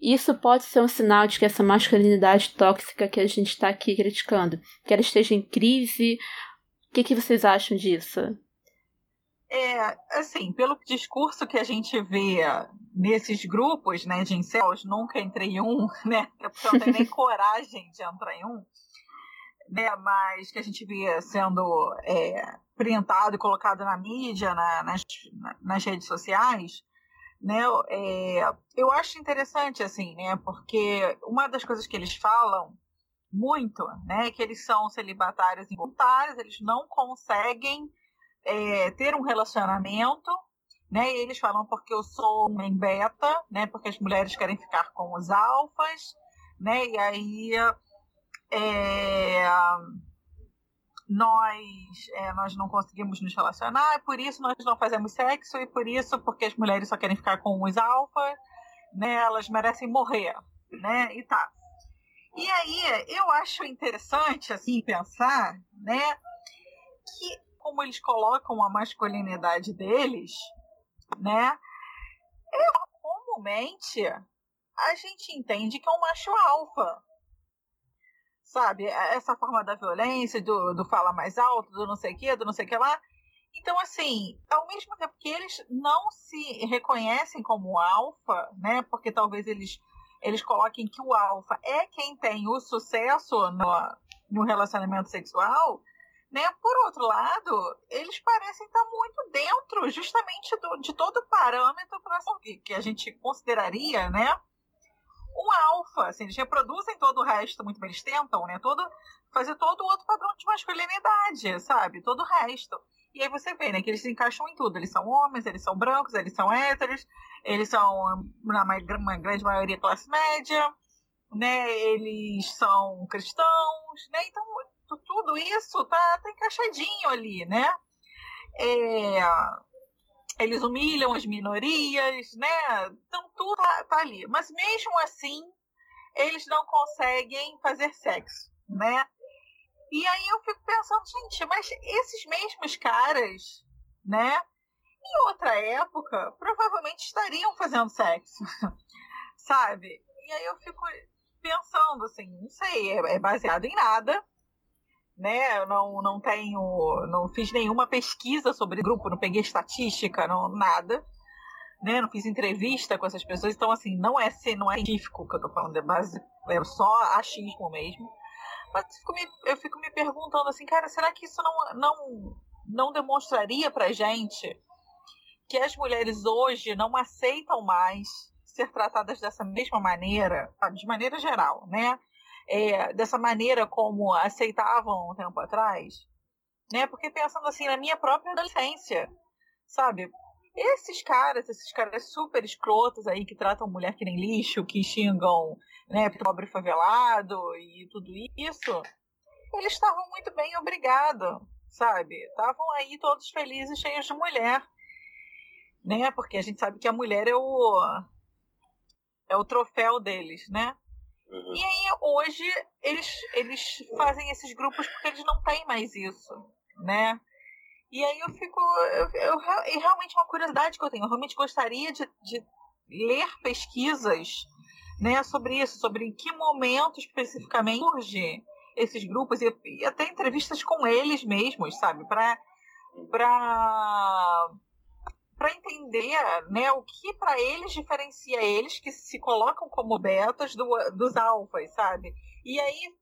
isso pode ser um sinal de que essa masculinidade tóxica que a gente está aqui criticando, que ela esteja em crise? O que, que vocês acham disso? É, assim, pelo discurso que a gente vê nesses grupos, né, de incels, nunca entrei em um, né, porque eu não tenho nem coragem de entrar em um, né, mas que a gente vê sendo é, printado e colocado na mídia, na, nas, nas redes sociais, né, é, eu acho interessante, assim, né, porque uma das coisas que eles falam muito, né, é que eles são celibatários involuntários, eles não conseguem é, ter um relacionamento, né? E eles falam porque eu sou em beta, né? Porque as mulheres querem ficar com os alfas, né? E aí é, nós é, nós não conseguimos nos relacionar, por isso nós não fazemos sexo e por isso porque as mulheres só querem ficar com os alfas, né? Elas merecem morrer, né? E tá. E aí eu acho interessante assim pensar, né? Que como eles colocam a masculinidade deles, né? É, comumente a gente entende que é um macho alfa. Sabe? Essa forma da violência, do, do fala mais alto, do não sei o que, do não sei o que lá. Então, assim, ao mesmo tempo que eles não se reconhecem como alfa, né? Porque talvez eles, eles coloquem que o alfa é quem tem o sucesso no, no relacionamento sexual, né? Por outro lado, eles parecem estar muito dentro justamente do, de todo o parâmetro que a gente consideraria, né? Um alfa, assim, eles reproduzem todo o resto muito bem, eles tentam, né? Todo, fazer todo o outro padrão de masculinidade, sabe? Todo o resto. E aí você vê, né, que eles se encaixam em tudo. Eles são homens, eles são brancos, eles são héteros, eles são, na uma grande maioria, classe média, né? Eles são cristãos, né? Então, tudo isso tá, tá encaixadinho ali, né? É, eles humilham as minorias, né? Então tudo tá, tá, ali. Mas mesmo assim, eles não conseguem fazer sexo, né? E aí eu fico pensando, gente, mas esses mesmos caras, né? Em outra época, provavelmente estariam fazendo sexo, sabe? E aí eu fico pensando assim, não sei, é, é baseado em nada, né? Eu não, não tenho, não fiz nenhuma pesquisa sobre grupo, não peguei estatística, não, nada. Né, não fiz entrevista com essas pessoas, então assim, não é ser, não é científico que eu tô falando, é, base, é só achismo mesmo. Mas eu fico, me, eu fico me perguntando assim, cara, será que isso não, não, não demonstraria pra gente que as mulheres hoje não aceitam mais ser tratadas dessa mesma maneira, de maneira geral, né? É, dessa maneira como aceitavam um tempo atrás, né? Porque pensando assim na minha própria adolescência, sabe? Esses caras, esses caras super escrotos aí que tratam mulher que nem lixo, que xingam, né, pobre favelado e tudo isso, eles estavam muito bem, obrigado, sabe? Estavam aí todos felizes, cheios de mulher, né? Porque a gente sabe que a mulher é o é o troféu deles, né? Uhum. E aí hoje eles, eles fazem esses grupos porque eles não têm mais isso, né? E aí eu fico. Eu, eu, é realmente uma curiosidade que eu tenho. Eu realmente gostaria de, de ler pesquisas né, sobre isso, sobre em que momento especificamente surge esses grupos e, e até entrevistas com eles mesmos, sabe? Para para entender né, o que para eles diferencia eles que se colocam como betas do, dos alfas, sabe? E aí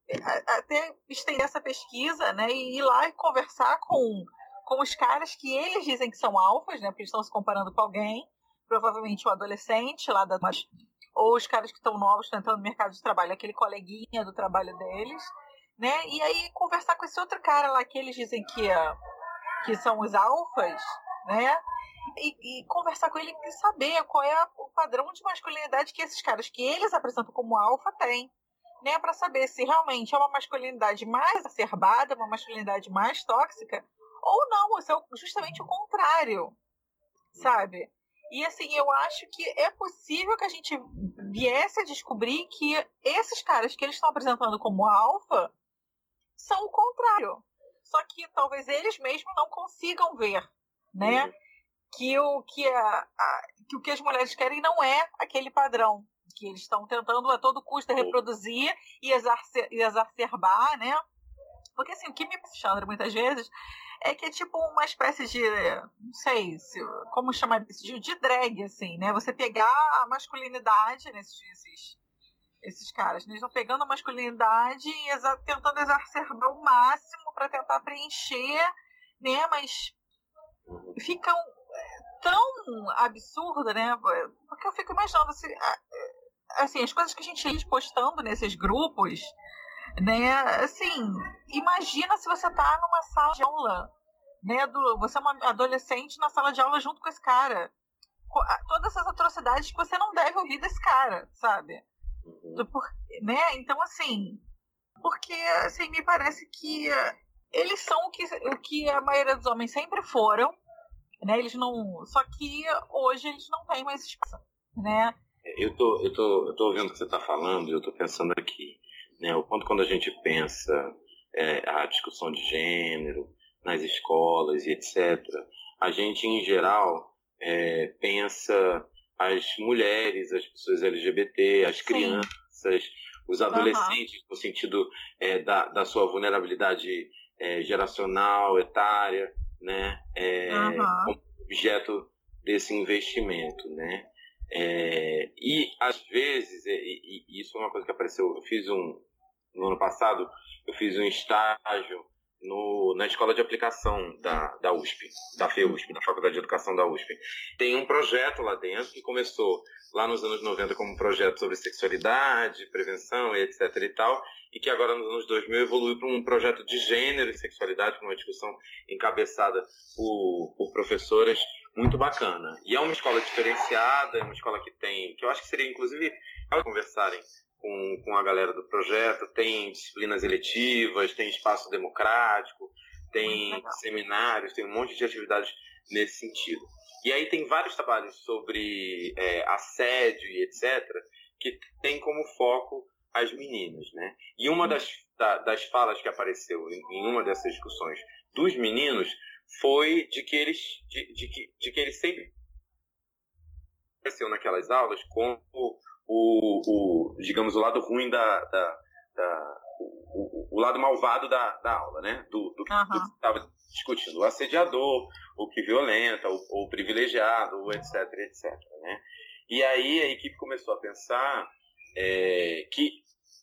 até estender essa pesquisa né, e ir lá e conversar com, com os caras que eles dizem que são alfas, né, porque estão se comparando com alguém, provavelmente o adolescente lá da ou os caras que estão novos tentando no mercado de trabalho, aquele coleguinha do trabalho deles, né? E aí conversar com esse outro cara lá que eles dizem que, que são os alfas, né? e, e, conversar com ele e saber qual é o padrão de masculinidade que esses caras que eles apresentam como alfa têm. Né, para saber se realmente é uma masculinidade mais acerbada, uma masculinidade mais tóxica, ou não, ou se é justamente o contrário, sabe? E assim, eu acho que é possível que a gente viesse a descobrir que esses caras que eles estão apresentando como alfa são o contrário. Só que talvez eles mesmos não consigam ver, né? Uhum que o que, a, a, que o que as mulheres querem não é aquele padrão que eles estão tentando a todo custo reproduzir e, exarcer, e exacerbar, né? Porque assim, o que me Alexandre muitas vezes é que é tipo uma espécie de, não sei, se, como chamar isso, de, de drag, assim, né? Você pegar a masculinidade nesses esses, esses caras, né? eles estão pegando a masculinidade e exa tentando exacerbar o máximo para tentar preencher, né? Mas ficam tão absurda, né? Porque eu fico imaginando assim, assim, as coisas que a gente ia postando nesses grupos, né? Assim, imagina se você tá numa sala de aula, né? Do, você é uma adolescente na sala de aula junto com esse cara. Todas essas atrocidades que você não deve ouvir desse cara, sabe? Uhum. Por, né? Então, assim, porque assim, me parece que eles são o que, o que a maioria dos homens sempre foram, né? Eles não. Só que hoje eles não têm mais espaço, né? Eu tô, eu tô, eu tô ouvindo o que você está falando e eu tô pensando aqui, né? O quanto quando a gente pensa é, a discussão de gênero nas escolas e etc., a gente em geral é, pensa as mulheres, as pessoas LGBT, as Sim. crianças, os adolescentes, uhum. no sentido é, da, da sua vulnerabilidade é, geracional, etária, né? É, uhum. como objeto desse investimento, né? É, e às vezes, e, e, isso é uma coisa que apareceu, eu fiz um no ano passado, eu fiz um estágio no, na escola de aplicação da, da USP, da FEUSP, da Faculdade de Educação da USP. Tem um projeto lá dentro que começou lá nos anos 90 como um projeto sobre sexualidade, prevenção e etc e tal, e que agora nos anos 2000 evoluiu para um projeto de gênero e sexualidade, com uma discussão encabeçada por, por professoras muito bacana. E é uma escola diferenciada, é uma escola que tem, que eu acho que seria inclusive conversarem com, com a galera do projeto, tem disciplinas eletivas, tem espaço democrático, tem seminários, tem um monte de atividades nesse sentido. E aí tem vários trabalhos sobre é, assédio e etc., que tem como foco as meninas, né? E uma das, da, das falas que apareceu em, em, uma dessas discussões dos meninos foi de que eles, de, de, que, de que eles sempre apareceu naquelas aulas com o, o, digamos, o lado ruim da, da, da o, o, lado malvado da, da aula, né? Do, do, uhum. do que estava discutindo, o assediador, o que violenta, o, o privilegiado, etc, etc, né? E aí a equipe começou a pensar é, que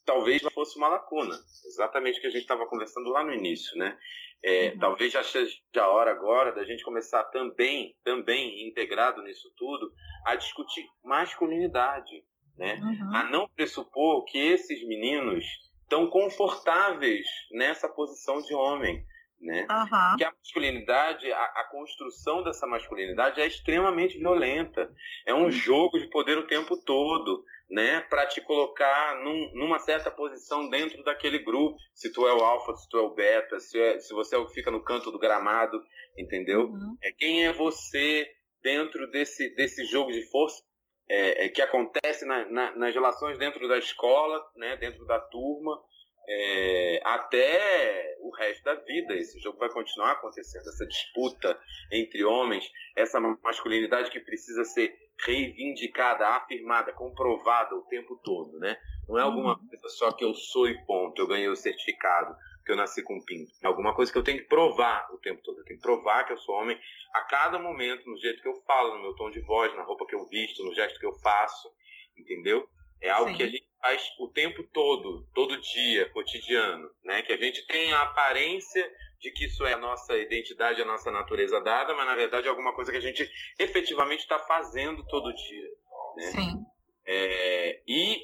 talvez fosse uma lacuna, exatamente o que a gente estava conversando lá no início, né? É, uhum. Talvez já seja a hora agora da gente começar também, também integrado nisso tudo, a discutir masculinidade, né? Uhum. A não pressupor que esses meninos estão confortáveis nessa posição de homem, né? Uhum. Que a masculinidade, a, a, construção dessa masculinidade é extremamente violenta. É um uhum. jogo de poder o tempo todo, né? Para te colocar num, numa certa posição dentro daquele grupo. Se tu é o alfa, se tu é o beta, se, é, se você é o que fica no canto do gramado, entendeu? Uhum. É quem é você dentro desse, desse jogo de força é, é, que acontece na, na, nas relações dentro da escola, né, dentro da turma, é, até o resto da vida. Esse jogo vai continuar acontecendo, essa disputa entre homens, essa masculinidade que precisa ser reivindicada, afirmada, comprovada o tempo todo, né? Não é alguma uhum. coisa só que eu sou e ponto, eu ganhei o certificado que eu nasci com pinto. É alguma coisa que eu tenho que provar o tempo todo. Eu tenho que provar que eu sou homem a cada momento, no jeito que eu falo, no meu tom de voz, na roupa que eu visto, no gesto que eu faço, entendeu? É algo Sim. que a gente faz o tempo todo, todo dia, cotidiano, né? Que a gente tem a aparência de que isso é a nossa identidade, a nossa natureza dada, mas na verdade é alguma coisa que a gente efetivamente está fazendo todo dia. Né? Sim. É, e,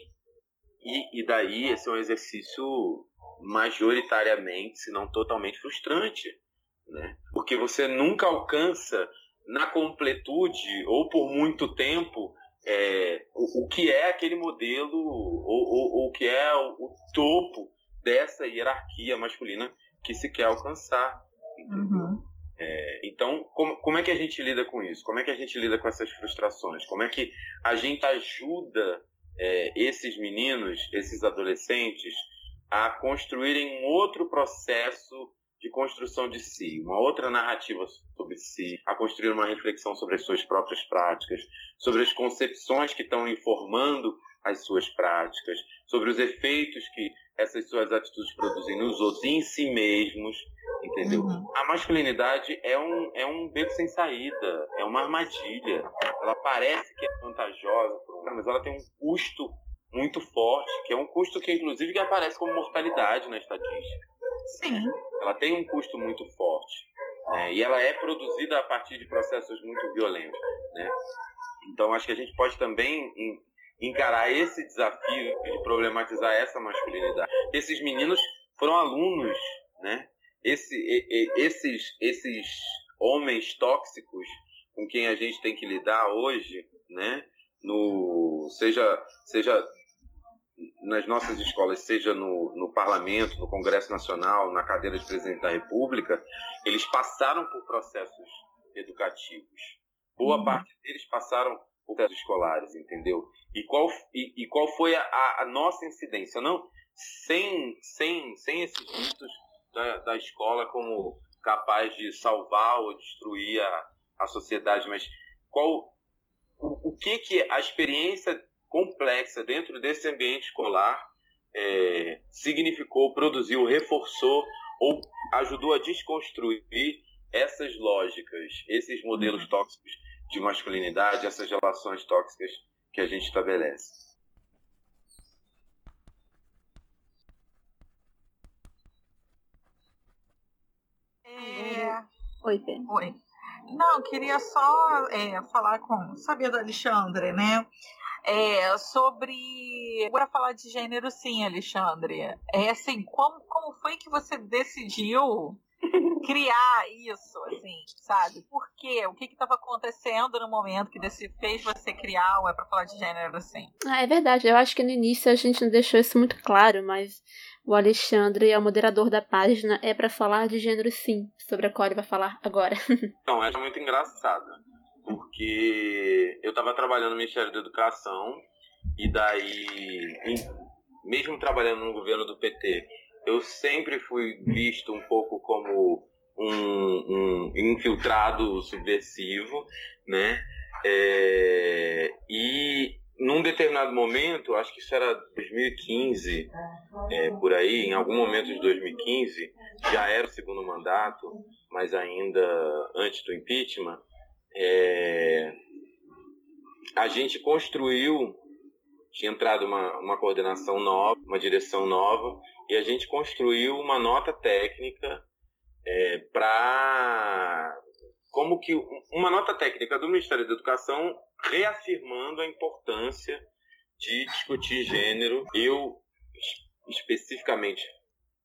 e, e daí esse é um exercício majoritariamente, se não totalmente frustrante, né? Porque você nunca alcança na completude ou por muito tempo é, o, o, que é aquele modelo ou, o que é o, o, topo dessa hierarquia masculina que se quer alcançar. Uhum. É, então, como, como é que a gente lida com isso? Como é que a gente lida com essas frustrações? Como é que a gente ajuda é, esses meninos, esses adolescentes, a construírem um outro processo de construção de si, uma outra narrativa sobre si, a construir uma reflexão sobre as suas próprias práticas, sobre as concepções que estão informando as suas práticas, sobre os efeitos que essas suas atitudes produzem nos outros e em si mesmos, entendeu? Uhum. A masculinidade é um, é um beco sem saída, é uma armadilha. Ela parece que é vantajosa, mas ela tem um custo muito forte, que é um custo que inclusive que aparece como mortalidade na estatística. Sim. Ela tem um custo muito forte. Né? E ela é produzida a partir de processos muito violentos. Né? Então acho que a gente pode também encarar esse desafio de problematizar essa masculinidade. Esses meninos foram alunos, né? esse, esses, esses homens tóxicos com quem a gente tem que lidar hoje, né? No, seja, seja nas nossas escolas, seja no, no parlamento, no Congresso Nacional, na cadeira de presidente da República, eles passaram por processos educativos. Boa uhum. parte deles passaram por processos escolares, entendeu? E qual, e, e qual foi a, a, nossa incidência? Não, sem, sem, sem esses mitos da, da escola como capaz de salvar ou destruir a, a sociedade, mas qual o, o que que a experiência complexa dentro desse ambiente escolar é, significou, produziu, reforçou ou ajudou a desconstruir essas lógicas, esses modelos tóxicos de masculinidade, essas relações tóxicas que a gente estabelece. É... Oi, Fê. Oi. Não, queria só é, falar com, sabia do Alexandre, né? É, sobre. Agora falar de gênero, sim, Alexandre. É assim, como, como foi que você decidiu criar isso, assim, sabe? Por quê? O que estava acontecendo no momento que desse, fez você criar o É Pra Falar de Gênero, assim? Ah, é verdade. Eu acho que no início a gente não deixou isso muito claro, mas o Alexandre é o moderador da página É Pra Falar de Gênero, sim, sobre a qual ele vai falar agora. Não, é muito engraçado porque eu estava trabalhando no Ministério da Educação e daí, mesmo trabalhando no governo do PT, eu sempre fui visto um pouco como um, um infiltrado subversivo, né? É, e num determinado momento, acho que isso era 2015, é, por aí, em algum momento de 2015, já era o segundo mandato, mas ainda antes do impeachment, é, a gente construiu, tinha entrado uma, uma coordenação nova, uma direção nova, e a gente construiu uma nota técnica é, para como que uma nota técnica do Ministério da Educação reafirmando a importância de discutir gênero. Eu especificamente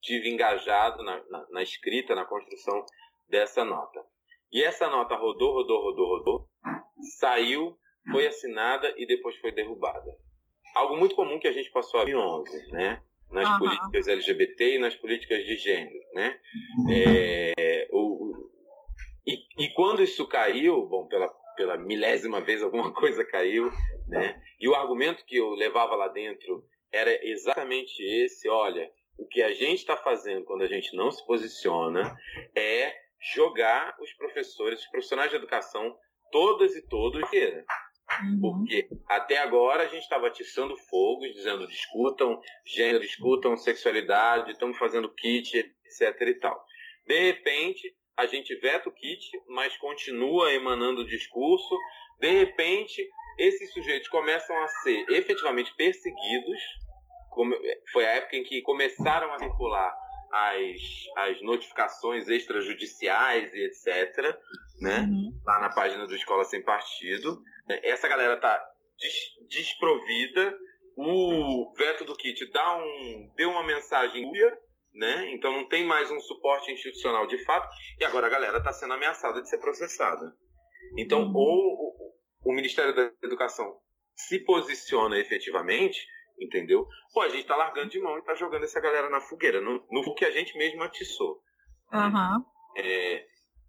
tive engajado na, na, na escrita, na construção dessa nota. E essa nota rodou, rodou, rodou, rodou, saiu, foi assinada e depois foi derrubada. Algo muito comum que a gente passou a 2011, né? Nas uhum. políticas LGBT e nas políticas de gênero, né? É, o, e, e quando isso caiu, bom, pela, pela milésima vez alguma coisa caiu, né? E o argumento que eu levava lá dentro era exatamente esse: olha, o que a gente está fazendo quando a gente não se posiciona é jogar os professores, os profissionais de educação, todas e todos, Uhum. Porque até agora a gente estava atiçando fogo, dizendo discutam gênero, discutam sexualidade, estamos fazendo kit, etc e tal. De repente, a gente veta o kit, mas continua emanando o discurso. De repente, esses sujeitos começam a ser efetivamente perseguidos. Foi a época em que começaram a circular as, as notificações extrajudiciais e etc., né? Uhum. Lá na página do Escola Sem Partido. Essa galera tá des, desprovida. O veto do kit dá um, deu uma mensagem né? Então não tem mais um suporte institucional de fato. E agora a galera está sendo ameaçada de ser processada. Então, uhum. ou o, o Ministério da Educação se posiciona efetivamente entendeu? Pô, a gente tá largando de mão e tá jogando essa galera na fogueira, no, no que a gente mesmo atiçou. Uhum. É,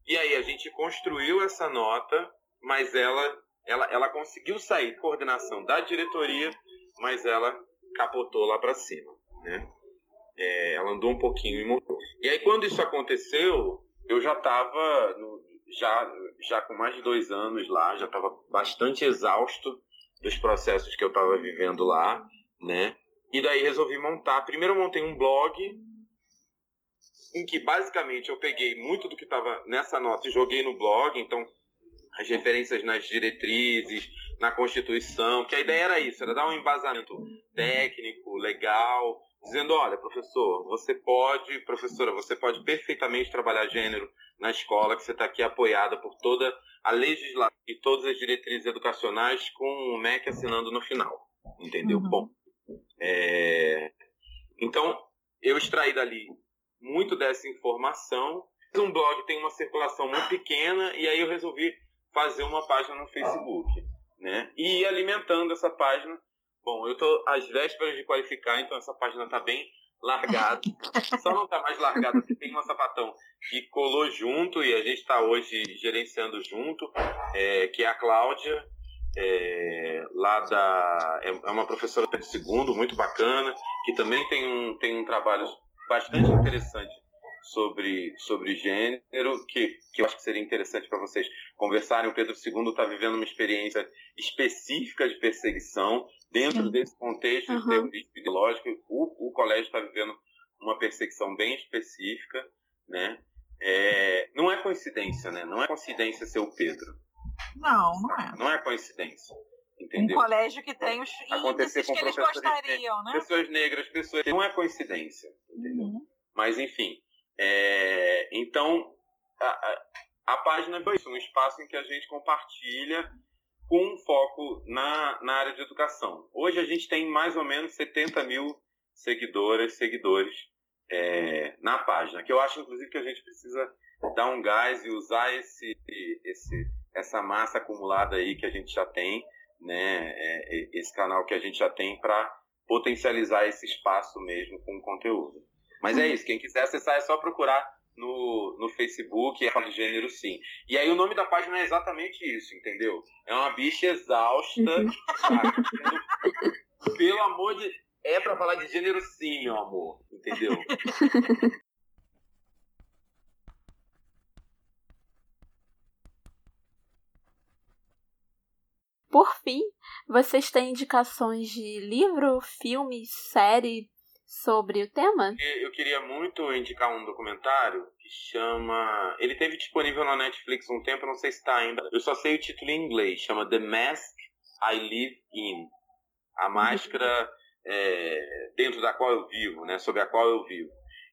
e aí a gente construiu essa nota, mas ela, ela, ela conseguiu sair de coordenação da diretoria, mas ela capotou lá para cima, né? É, ela andou um pouquinho e montou. E aí quando isso aconteceu, eu já estava já, já com mais de dois anos lá, já estava bastante exausto dos processos que eu estava vivendo lá né? E daí resolvi montar. Primeiro eu montei um blog em que basicamente eu peguei muito do que estava nessa nota e joguei no blog, então as referências nas diretrizes, na Constituição, que a ideia era isso, era dar um embasamento técnico, legal, dizendo, olha, professor, você pode, professora, você pode perfeitamente trabalhar gênero na escola, que você está aqui apoiada por toda a legislação e todas as diretrizes educacionais com o MEC assinando no final. Entendeu? Uhum. Bom, é... Então, eu extraí dali muito dessa informação. Um blog tem uma circulação muito pequena e aí eu resolvi fazer uma página no Facebook, né? E alimentando essa página. Bom, eu estou às vésperas de qualificar, então essa página está bem largada. Só não está mais largada porque tem uma sapatão que colou junto e a gente está hoje gerenciando junto, é, que é a Cláudia, é, lá da. É, é uma professora de segundo, muito bacana, que também tem um, tem um trabalho bastante interessante sobre, sobre gênero, que, que eu acho que seria interessante para vocês conversarem. O Pedro II está vivendo uma experiência específica de perseguição dentro Sim. desse contexto uhum. terrorismo ideológico. O, o colégio está vivendo uma perseguição bem específica, né? É, não é coincidência, né? Não é coincidência ser o Pedro. Não, não é. Não é coincidência. Entendeu? Um colégio que tem os Acontecer com que eles gostariam, né? Pessoas negras, pessoas. Não é coincidência. Entendeu? Uhum. Mas, enfim. É... Então, a, a, a página é isso, um espaço em que a gente compartilha com um foco na, na área de educação. Hoje a gente tem mais ou menos 70 mil seguidoras, seguidores é, na página, que eu acho, inclusive, que a gente precisa dar um gás e usar esse, esse, essa massa acumulada aí que a gente já tem, né, é, esse canal que a gente já tem para potencializar esse espaço mesmo com conteúdo. Mas é isso, quem quiser acessar é só procurar no, no Facebook, é de gênero sim. E aí o nome da página é exatamente isso, entendeu? É uma bicha exausta, uhum. pelo amor de... É para falar de gênero sim, meu amor, entendeu? Por fim, vocês têm indicações de livro, filme, série sobre o tema? Eu queria muito indicar um documentário que chama. Ele teve disponível na Netflix um tempo, não sei se está ainda. Eu só sei o título em inglês. Chama The Mask I Live In. A máscara é, dentro da qual eu vivo, né? Sobre a qual eu vivo.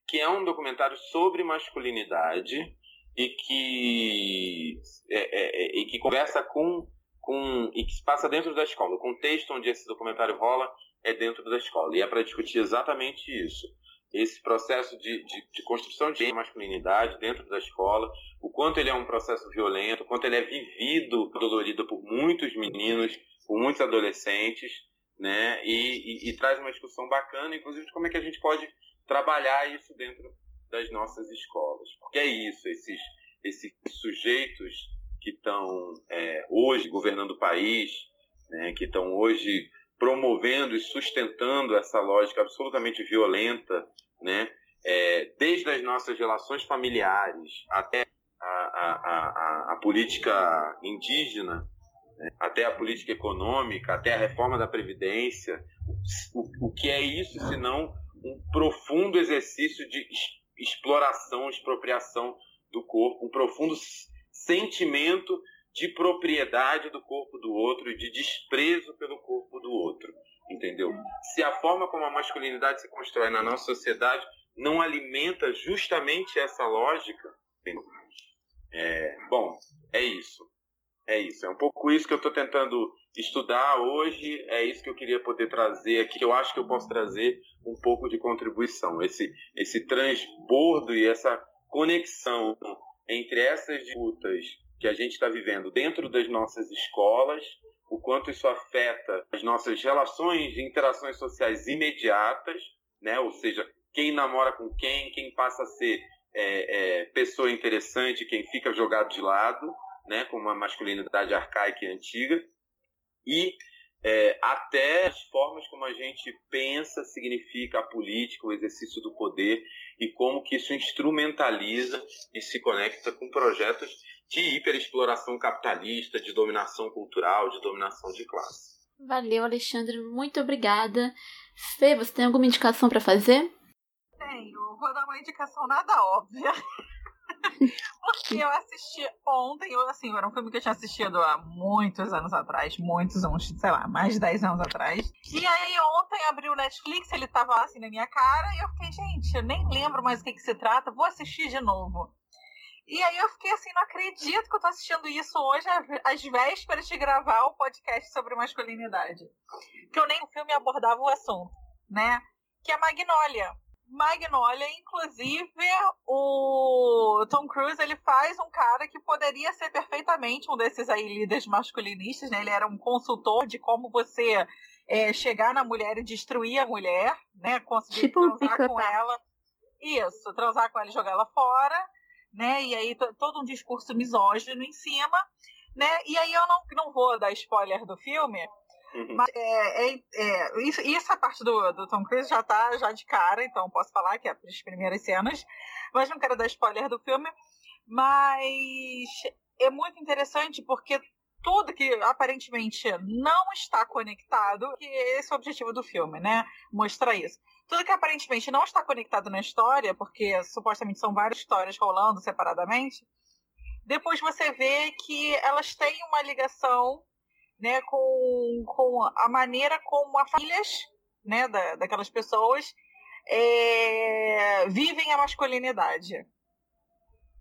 Que é um documentário sobre masculinidade e que, é, é, é e que conversa com com, e que se passa dentro da escola. O contexto onde esse documentário rola é dentro da escola. E é para discutir exatamente isso. Esse processo de, de, de, construção de masculinidade dentro da escola, o quanto ele é um processo violento, o quanto ele é vivido, dolorido por muitos meninos, por muitos adolescentes, né? E, e, e traz uma discussão bacana, inclusive, de como é que a gente pode trabalhar isso dentro das nossas escolas. Porque é isso, esses, esses sujeitos que estão é, hoje governando o país, né, que estão hoje promovendo e sustentando essa lógica absolutamente violenta, né, é, desde as nossas relações familiares até a, a, a, a política indígena, né, até a política econômica, até a reforma da Previdência. O, o que é isso senão um profundo exercício de exploração, expropriação do corpo, um profundo sentimento de propriedade do corpo do outro e de desprezo pelo corpo do outro, entendeu? Se a forma como a masculinidade se constrói na nossa sociedade não alimenta justamente essa lógica, é, bom, é isso. É isso. É um pouco isso que eu estou tentando estudar hoje. É isso que eu queria poder trazer aqui. Eu acho que eu posso trazer um pouco de contribuição. Esse, esse transbordo e essa conexão entre essas disputas que a gente está vivendo dentro das nossas escolas, o quanto isso afeta as nossas relações e interações sociais imediatas, né? ou seja, quem namora com quem, quem passa a ser é, é, pessoa interessante, quem fica jogado de lado, né? com uma masculinidade arcaica e antiga, e é, até as formas como a gente pensa, significa a política, o exercício do poder e como que isso instrumentaliza e se conecta com projetos de hiperexploração capitalista, de dominação cultural, de dominação de classe. Valeu, Alexandre, muito obrigada. Fê, você tem alguma indicação para fazer? Tenho, vou dar uma indicação nada óbvia. Porque eu assisti ontem, eu, assim, era um filme que eu tinha assistido há muitos anos atrás, muitos, uns, sei lá, mais de 10 anos atrás. E aí ontem abriu o Netflix, ele tava assim na minha cara, e eu fiquei, gente, eu nem lembro mais o que, que se trata, vou assistir de novo. E aí eu fiquei assim, não acredito que eu tô assistindo isso hoje, às vésperas de gravar o podcast sobre masculinidade. Que eu nem o filme abordava o assunto, né? Que é Magnólia Magnolia, inclusive, o Tom Cruise ele faz um cara que poderia ser perfeitamente um desses aí líderes masculinistas, né? Ele era um consultor de como você é, chegar na mulher e destruir a mulher, né? Conseguir tipo transar com ela. Isso, transar com ela e jogar ela fora, né? E aí todo um discurso misógino em cima, né? E aí eu não, não vou dar spoiler do filme, Uhum. Mas é, é, é, isso, e essa parte do, do Tom Cruise já tá já de cara, então posso falar que é as primeiras cenas. Mas não quero dar spoiler do filme. Mas é muito interessante porque tudo que aparentemente não está conectado, que esse é o objetivo do filme, né? Mostrar isso. Tudo que aparentemente não está conectado na história, porque supostamente são várias histórias rolando separadamente, depois você vê que elas têm uma ligação né, com, com a maneira como as famílias né, da, daquelas pessoas é, vivem a masculinidade.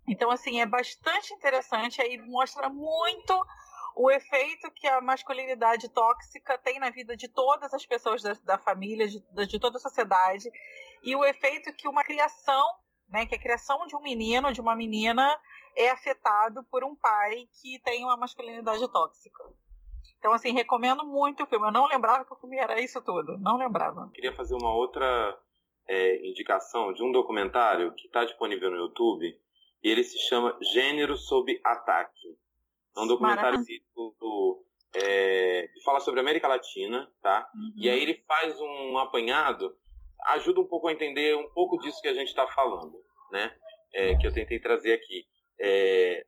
Então, assim, é bastante interessante, aí mostra muito o efeito que a masculinidade tóxica tem na vida de todas as pessoas da, da família, de, de toda a sociedade, e o efeito que uma criação, né, que a criação de um menino, de uma menina, é afetado por um pai que tem uma masculinidade tóxica. Então, assim, recomendo muito o filme. Eu não lembrava que o filme era isso tudo. Não lembrava. Queria fazer uma outra é, indicação de um documentário que está disponível no YouTube. E ele se chama Gênero sob Ataque. É um documentário do, é, que fala sobre a América Latina, tá? Uhum. E aí ele faz um apanhado, ajuda um pouco a entender um pouco disso que a gente está falando, né? É, que eu tentei trazer aqui. É,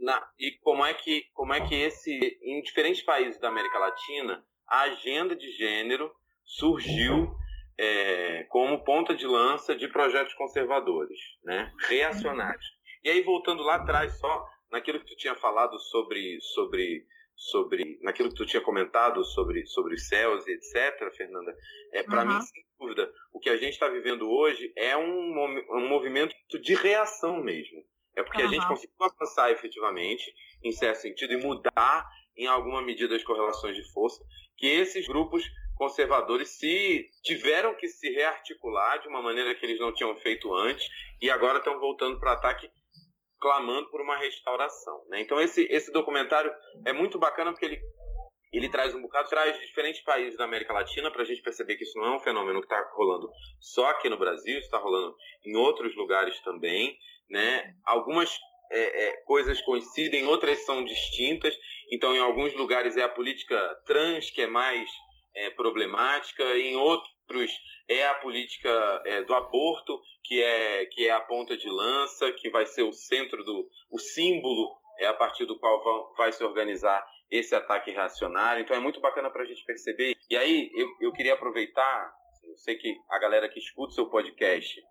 na, e como é que como é que esse em diferentes países da América Latina a agenda de gênero surgiu é, como ponta de lança de projetos conservadores, né, reacionários. E aí voltando lá atrás só naquilo que tu tinha falado sobre sobre sobre naquilo que tu tinha comentado sobre sobre os céus e etc, Fernanda, é para uhum. mim sem dúvida o que a gente está vivendo hoje é um, um movimento de reação mesmo é porque uhum. a gente conseguiu avançar efetivamente, em certo sentido, e mudar em alguma medida as correlações de força, que esses grupos conservadores se tiveram que se rearticular de uma maneira que eles não tinham feito antes e agora estão voltando para ataque clamando por uma restauração. Né? Então esse, esse documentário é muito bacana porque ele, ele traz um bocado, traz diferentes países da América Latina para a gente perceber que isso não é um fenômeno que está rolando só aqui no Brasil, está rolando em outros lugares também né? Algumas é, é, coisas coincidem, outras são distintas. Então, em alguns lugares é a política trans que é mais é, problemática, em outros é a política é, do aborto que é que é a ponta de lança, que vai ser o centro do o símbolo é a partir do qual vão, vai se organizar esse ataque reacionário. Então, é muito bacana para a gente perceber. E aí, eu, eu queria aproveitar. Eu sei que a galera que escuta o seu podcast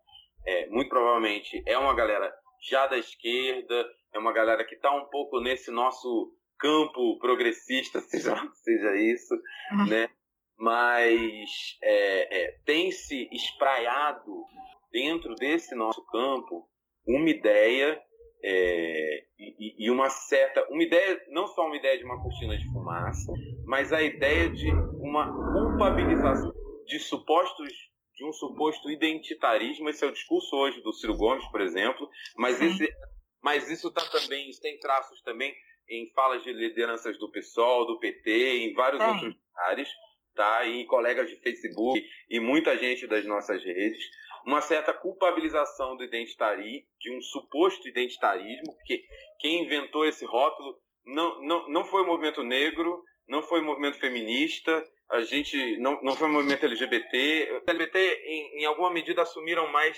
é, muito provavelmente é uma galera já da esquerda, é uma galera que está um pouco nesse nosso campo progressista, seja, seja isso, uhum. né? Mas é, é, tem se espraiado dentro desse nosso campo uma ideia é, e, e, uma certa, uma ideia, não só uma ideia de uma cortina de fumaça, mas a ideia de uma culpabilização de supostos de um suposto identitarismo. Esse é o discurso hoje do Ciro Gomes, por exemplo, mas, esse, mas isso tá também, isso tem traços também em falas de lideranças do PSOL, do PT, em vários outros lugares, tá? E em colegas de Facebook e muita gente das nossas redes, uma certa culpabilização do identitarismo, de um suposto identitarismo, porque quem inventou esse rótulo não, não, não foi o movimento negro, não foi o movimento feminista, a gente não, não foi um movimento LGBT. O LGBT, em, em alguma medida, assumiram mais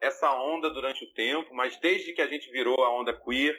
essa onda durante o tempo, mas desde que a gente virou a onda queer,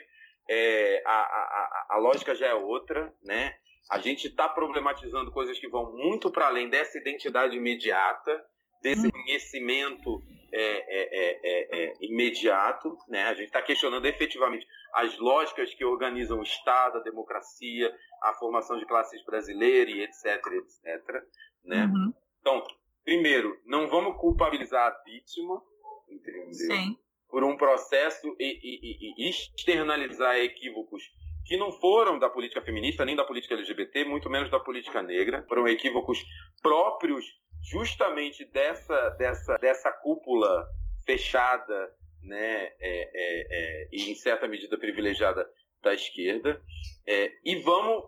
é, a, a, a, lógica já é outra, né? A gente está problematizando coisas que vão muito para além dessa identidade imediata, desse hum. conhecimento é, é, é, é, imediato, né? A gente está questionando efetivamente as lógicas que organizam o Estado, a democracia, a formação de classes brasileiras e etc, etc, né? Uhum. Então, primeiro, não vamos culpabilizar a vítima, entendeu? Sim. Por um processo e, e, e, externalizar equívocos que não foram da política feminista, nem da política LGBT, muito menos da política negra, foram equívocos próprios justamente dessa, dessa, dessa cúpula fechada, né, é, é, é, e em certa medida privilegiada da esquerda, é, e vamos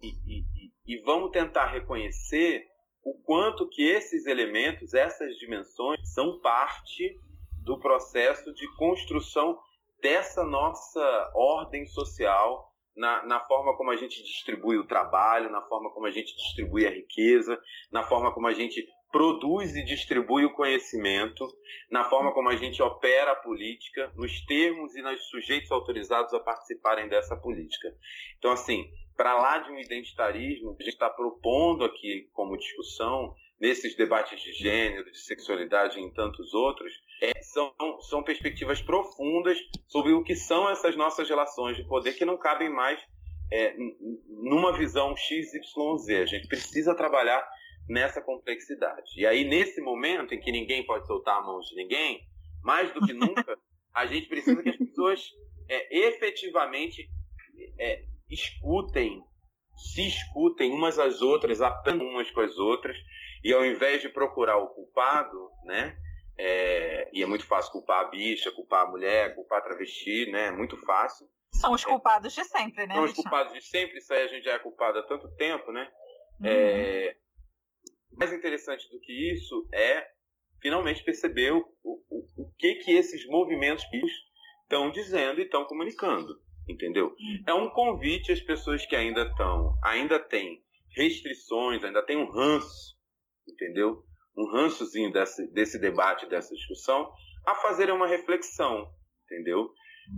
e, e, e vamos tentar reconhecer o quanto que esses elementos, essas dimensões, são parte do processo de construção dessa nossa ordem social na, na, forma como a gente distribui o trabalho, na forma como a gente distribui a riqueza, na forma como a gente produz e distribui o conhecimento, na forma como a gente opera a política, nos termos e nos sujeitos autorizados a participarem dessa política. Então, assim, para lá de um identitarismo a gente está propondo aqui como discussão, nesses debates de gênero, de sexualidade e em tantos outros, é, são, são perspectivas profundas sobre o que são essas nossas relações de poder que não cabem mais é, numa visão XYZ. A gente precisa trabalhar nessa complexidade. E aí, nesse momento em que ninguém pode soltar a mão de ninguém, mais do que nunca, a gente precisa que as pessoas é, efetivamente é, escutem, se escutem umas às outras, aprendam umas com as outras, e ao invés de procurar o culpado, né? É, e é muito fácil culpar a bicha, culpar a mulher, culpar a travesti, né? É muito fácil. São os culpados de sempre, né? São os culpados de sempre, isso aí a gente já é culpado há tanto tempo, né? Uhum. É, mais interessante do que isso é finalmente perceber o, o, o que que esses movimentos estão dizendo e estão comunicando, entendeu? Uhum. É um convite às pessoas que ainda estão, ainda têm restrições, ainda têm um ranço, entendeu? Um rançozinho desse, desse debate, dessa discussão, a fazer uma reflexão, entendeu?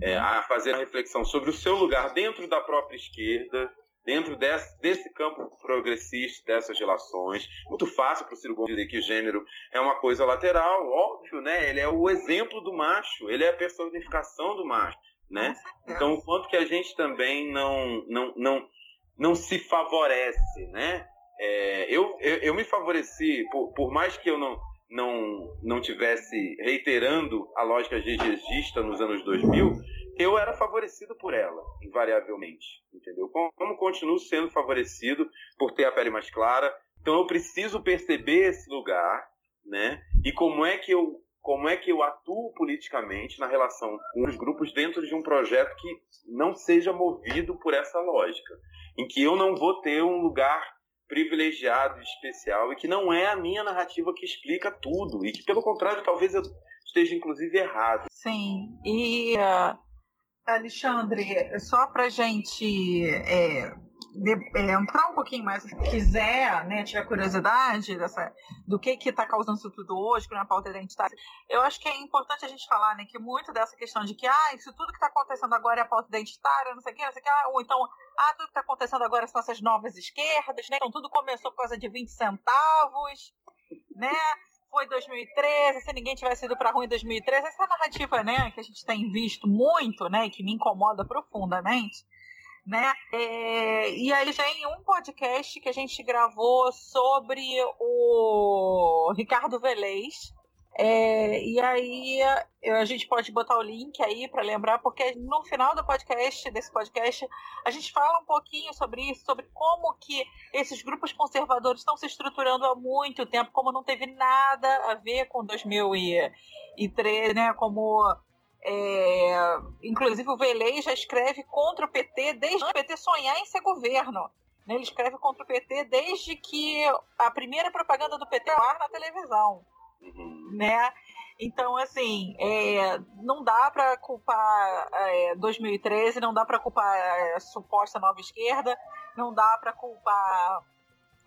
É, a fazer uma reflexão sobre o seu lugar dentro da própria esquerda, dentro desse, desse campo progressista, dessas relações. Muito fácil para o Ciro Gomes dizer que gênero é uma coisa lateral, óbvio, né? Ele é o exemplo do macho, ele é a personificação do macho, né? Então, o quanto que a gente também não, não, não, não se favorece, né? É, eu, eu, eu, me favoreci, por, por mais que eu não, não, não tivesse reiterando a lógica GGista nos anos 2000, eu era favorecido por ela, invariavelmente, entendeu? Como, como continuo sendo favorecido por ter a pele mais clara, então eu preciso perceber esse lugar, né? E como é que eu como é que eu atuo politicamente na relação com os grupos dentro de um projeto que não seja movido por essa lógica, em que eu não vou ter um lugar privilegiado, especial e que não é a minha narrativa que explica tudo e que pelo contrário talvez eu esteja inclusive errado. Sim. E uh, Alexandre, só para gente é, de, é, entrar um pouquinho mais, se quiser, né, tiver curiosidade dessa, do que que está causando isso tudo hoje, que não é pauta identitária, eu acho que é importante a gente falar, né, que muito dessa questão de que, ah, isso tudo que está acontecendo agora é pauta identitária, não sei o que, não sei o que, ah, ou então, ah, tudo que está acontecendo agora são essas novas esquerdas, né, então tudo começou por causa de 20 centavos, né, foi 2013, se ninguém tivesse ido para rua em 2013, essa narrativa, né, que a gente tem visto muito, né, que me incomoda profundamente, né? É, e aí já em um podcast que a gente gravou sobre o Ricardo Velez. É, e aí a gente pode botar o link aí para lembrar, porque no final do podcast, desse podcast, a gente fala um pouquinho sobre isso, sobre como que esses grupos conservadores estão se estruturando há muito tempo, como não teve nada a ver com 2013, né? Como é, inclusive o Velei já escreve contra o PT desde o PT sonhar em ser governo. Né? Ele escreve contra o PT desde que a primeira propaganda do PT ar na televisão. Uhum. Né? Então, assim, é, não dá para culpar é, 2013, não dá para culpar a suposta nova esquerda, não dá para culpar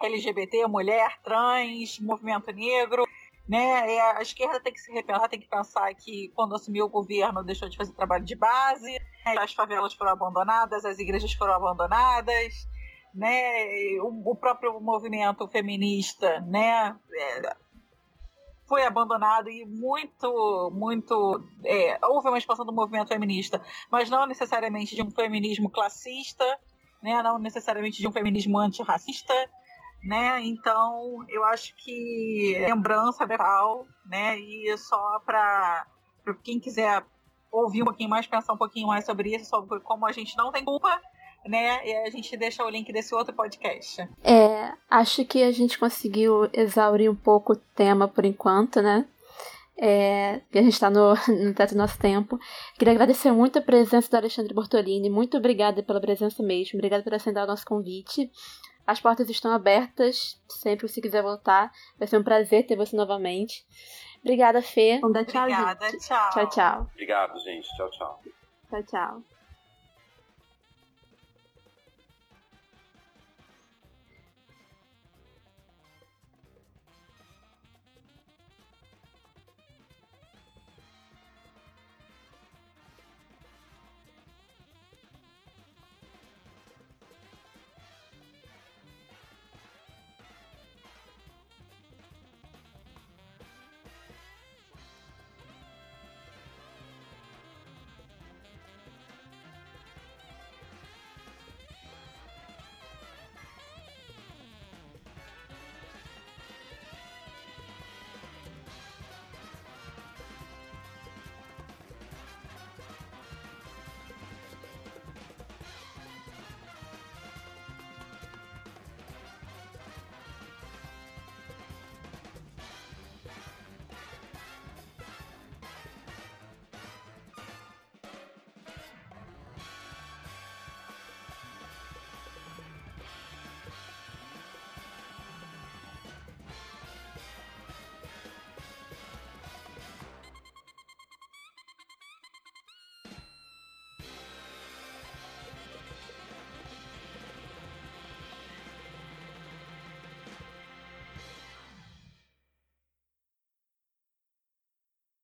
LGBT, mulher, trans, movimento negro, né? É, a esquerda tem que se repensar, tem que pensar que quando assumiu o governo deixou de fazer trabalho de base, né? as favelas foram abandonadas, as igrejas foram abandonadas, né? O, o próprio movimento feminista, né? É, foi abandonado e muito, muito. É, houve uma expansão do movimento feminista, mas não necessariamente de um feminismo classista, né? não necessariamente de um feminismo antirracista, né? Então, eu acho que lembrança legal, né? E só para quem quiser ouvir um pouquinho mais, pensar um pouquinho mais sobre isso, sobre como a gente não tem culpa né? E a gente deixa o link desse outro podcast. É, acho que a gente conseguiu exaurir um pouco o tema por enquanto, né? É, a gente está no, no teto do nosso tempo. Queria agradecer muito a presença do Alexandre Bortolini. Muito obrigada pela presença mesmo. Obrigada por aceitar o nosso convite. As portas estão abertas, sempre se quiser voltar. Vai ser um prazer ter você novamente. Obrigada, Fê. Vamos dar tchau, Obrigada, tchau. Tchau, tchau. Obrigado, gente. Tchau, tchau. Tchau, tchau.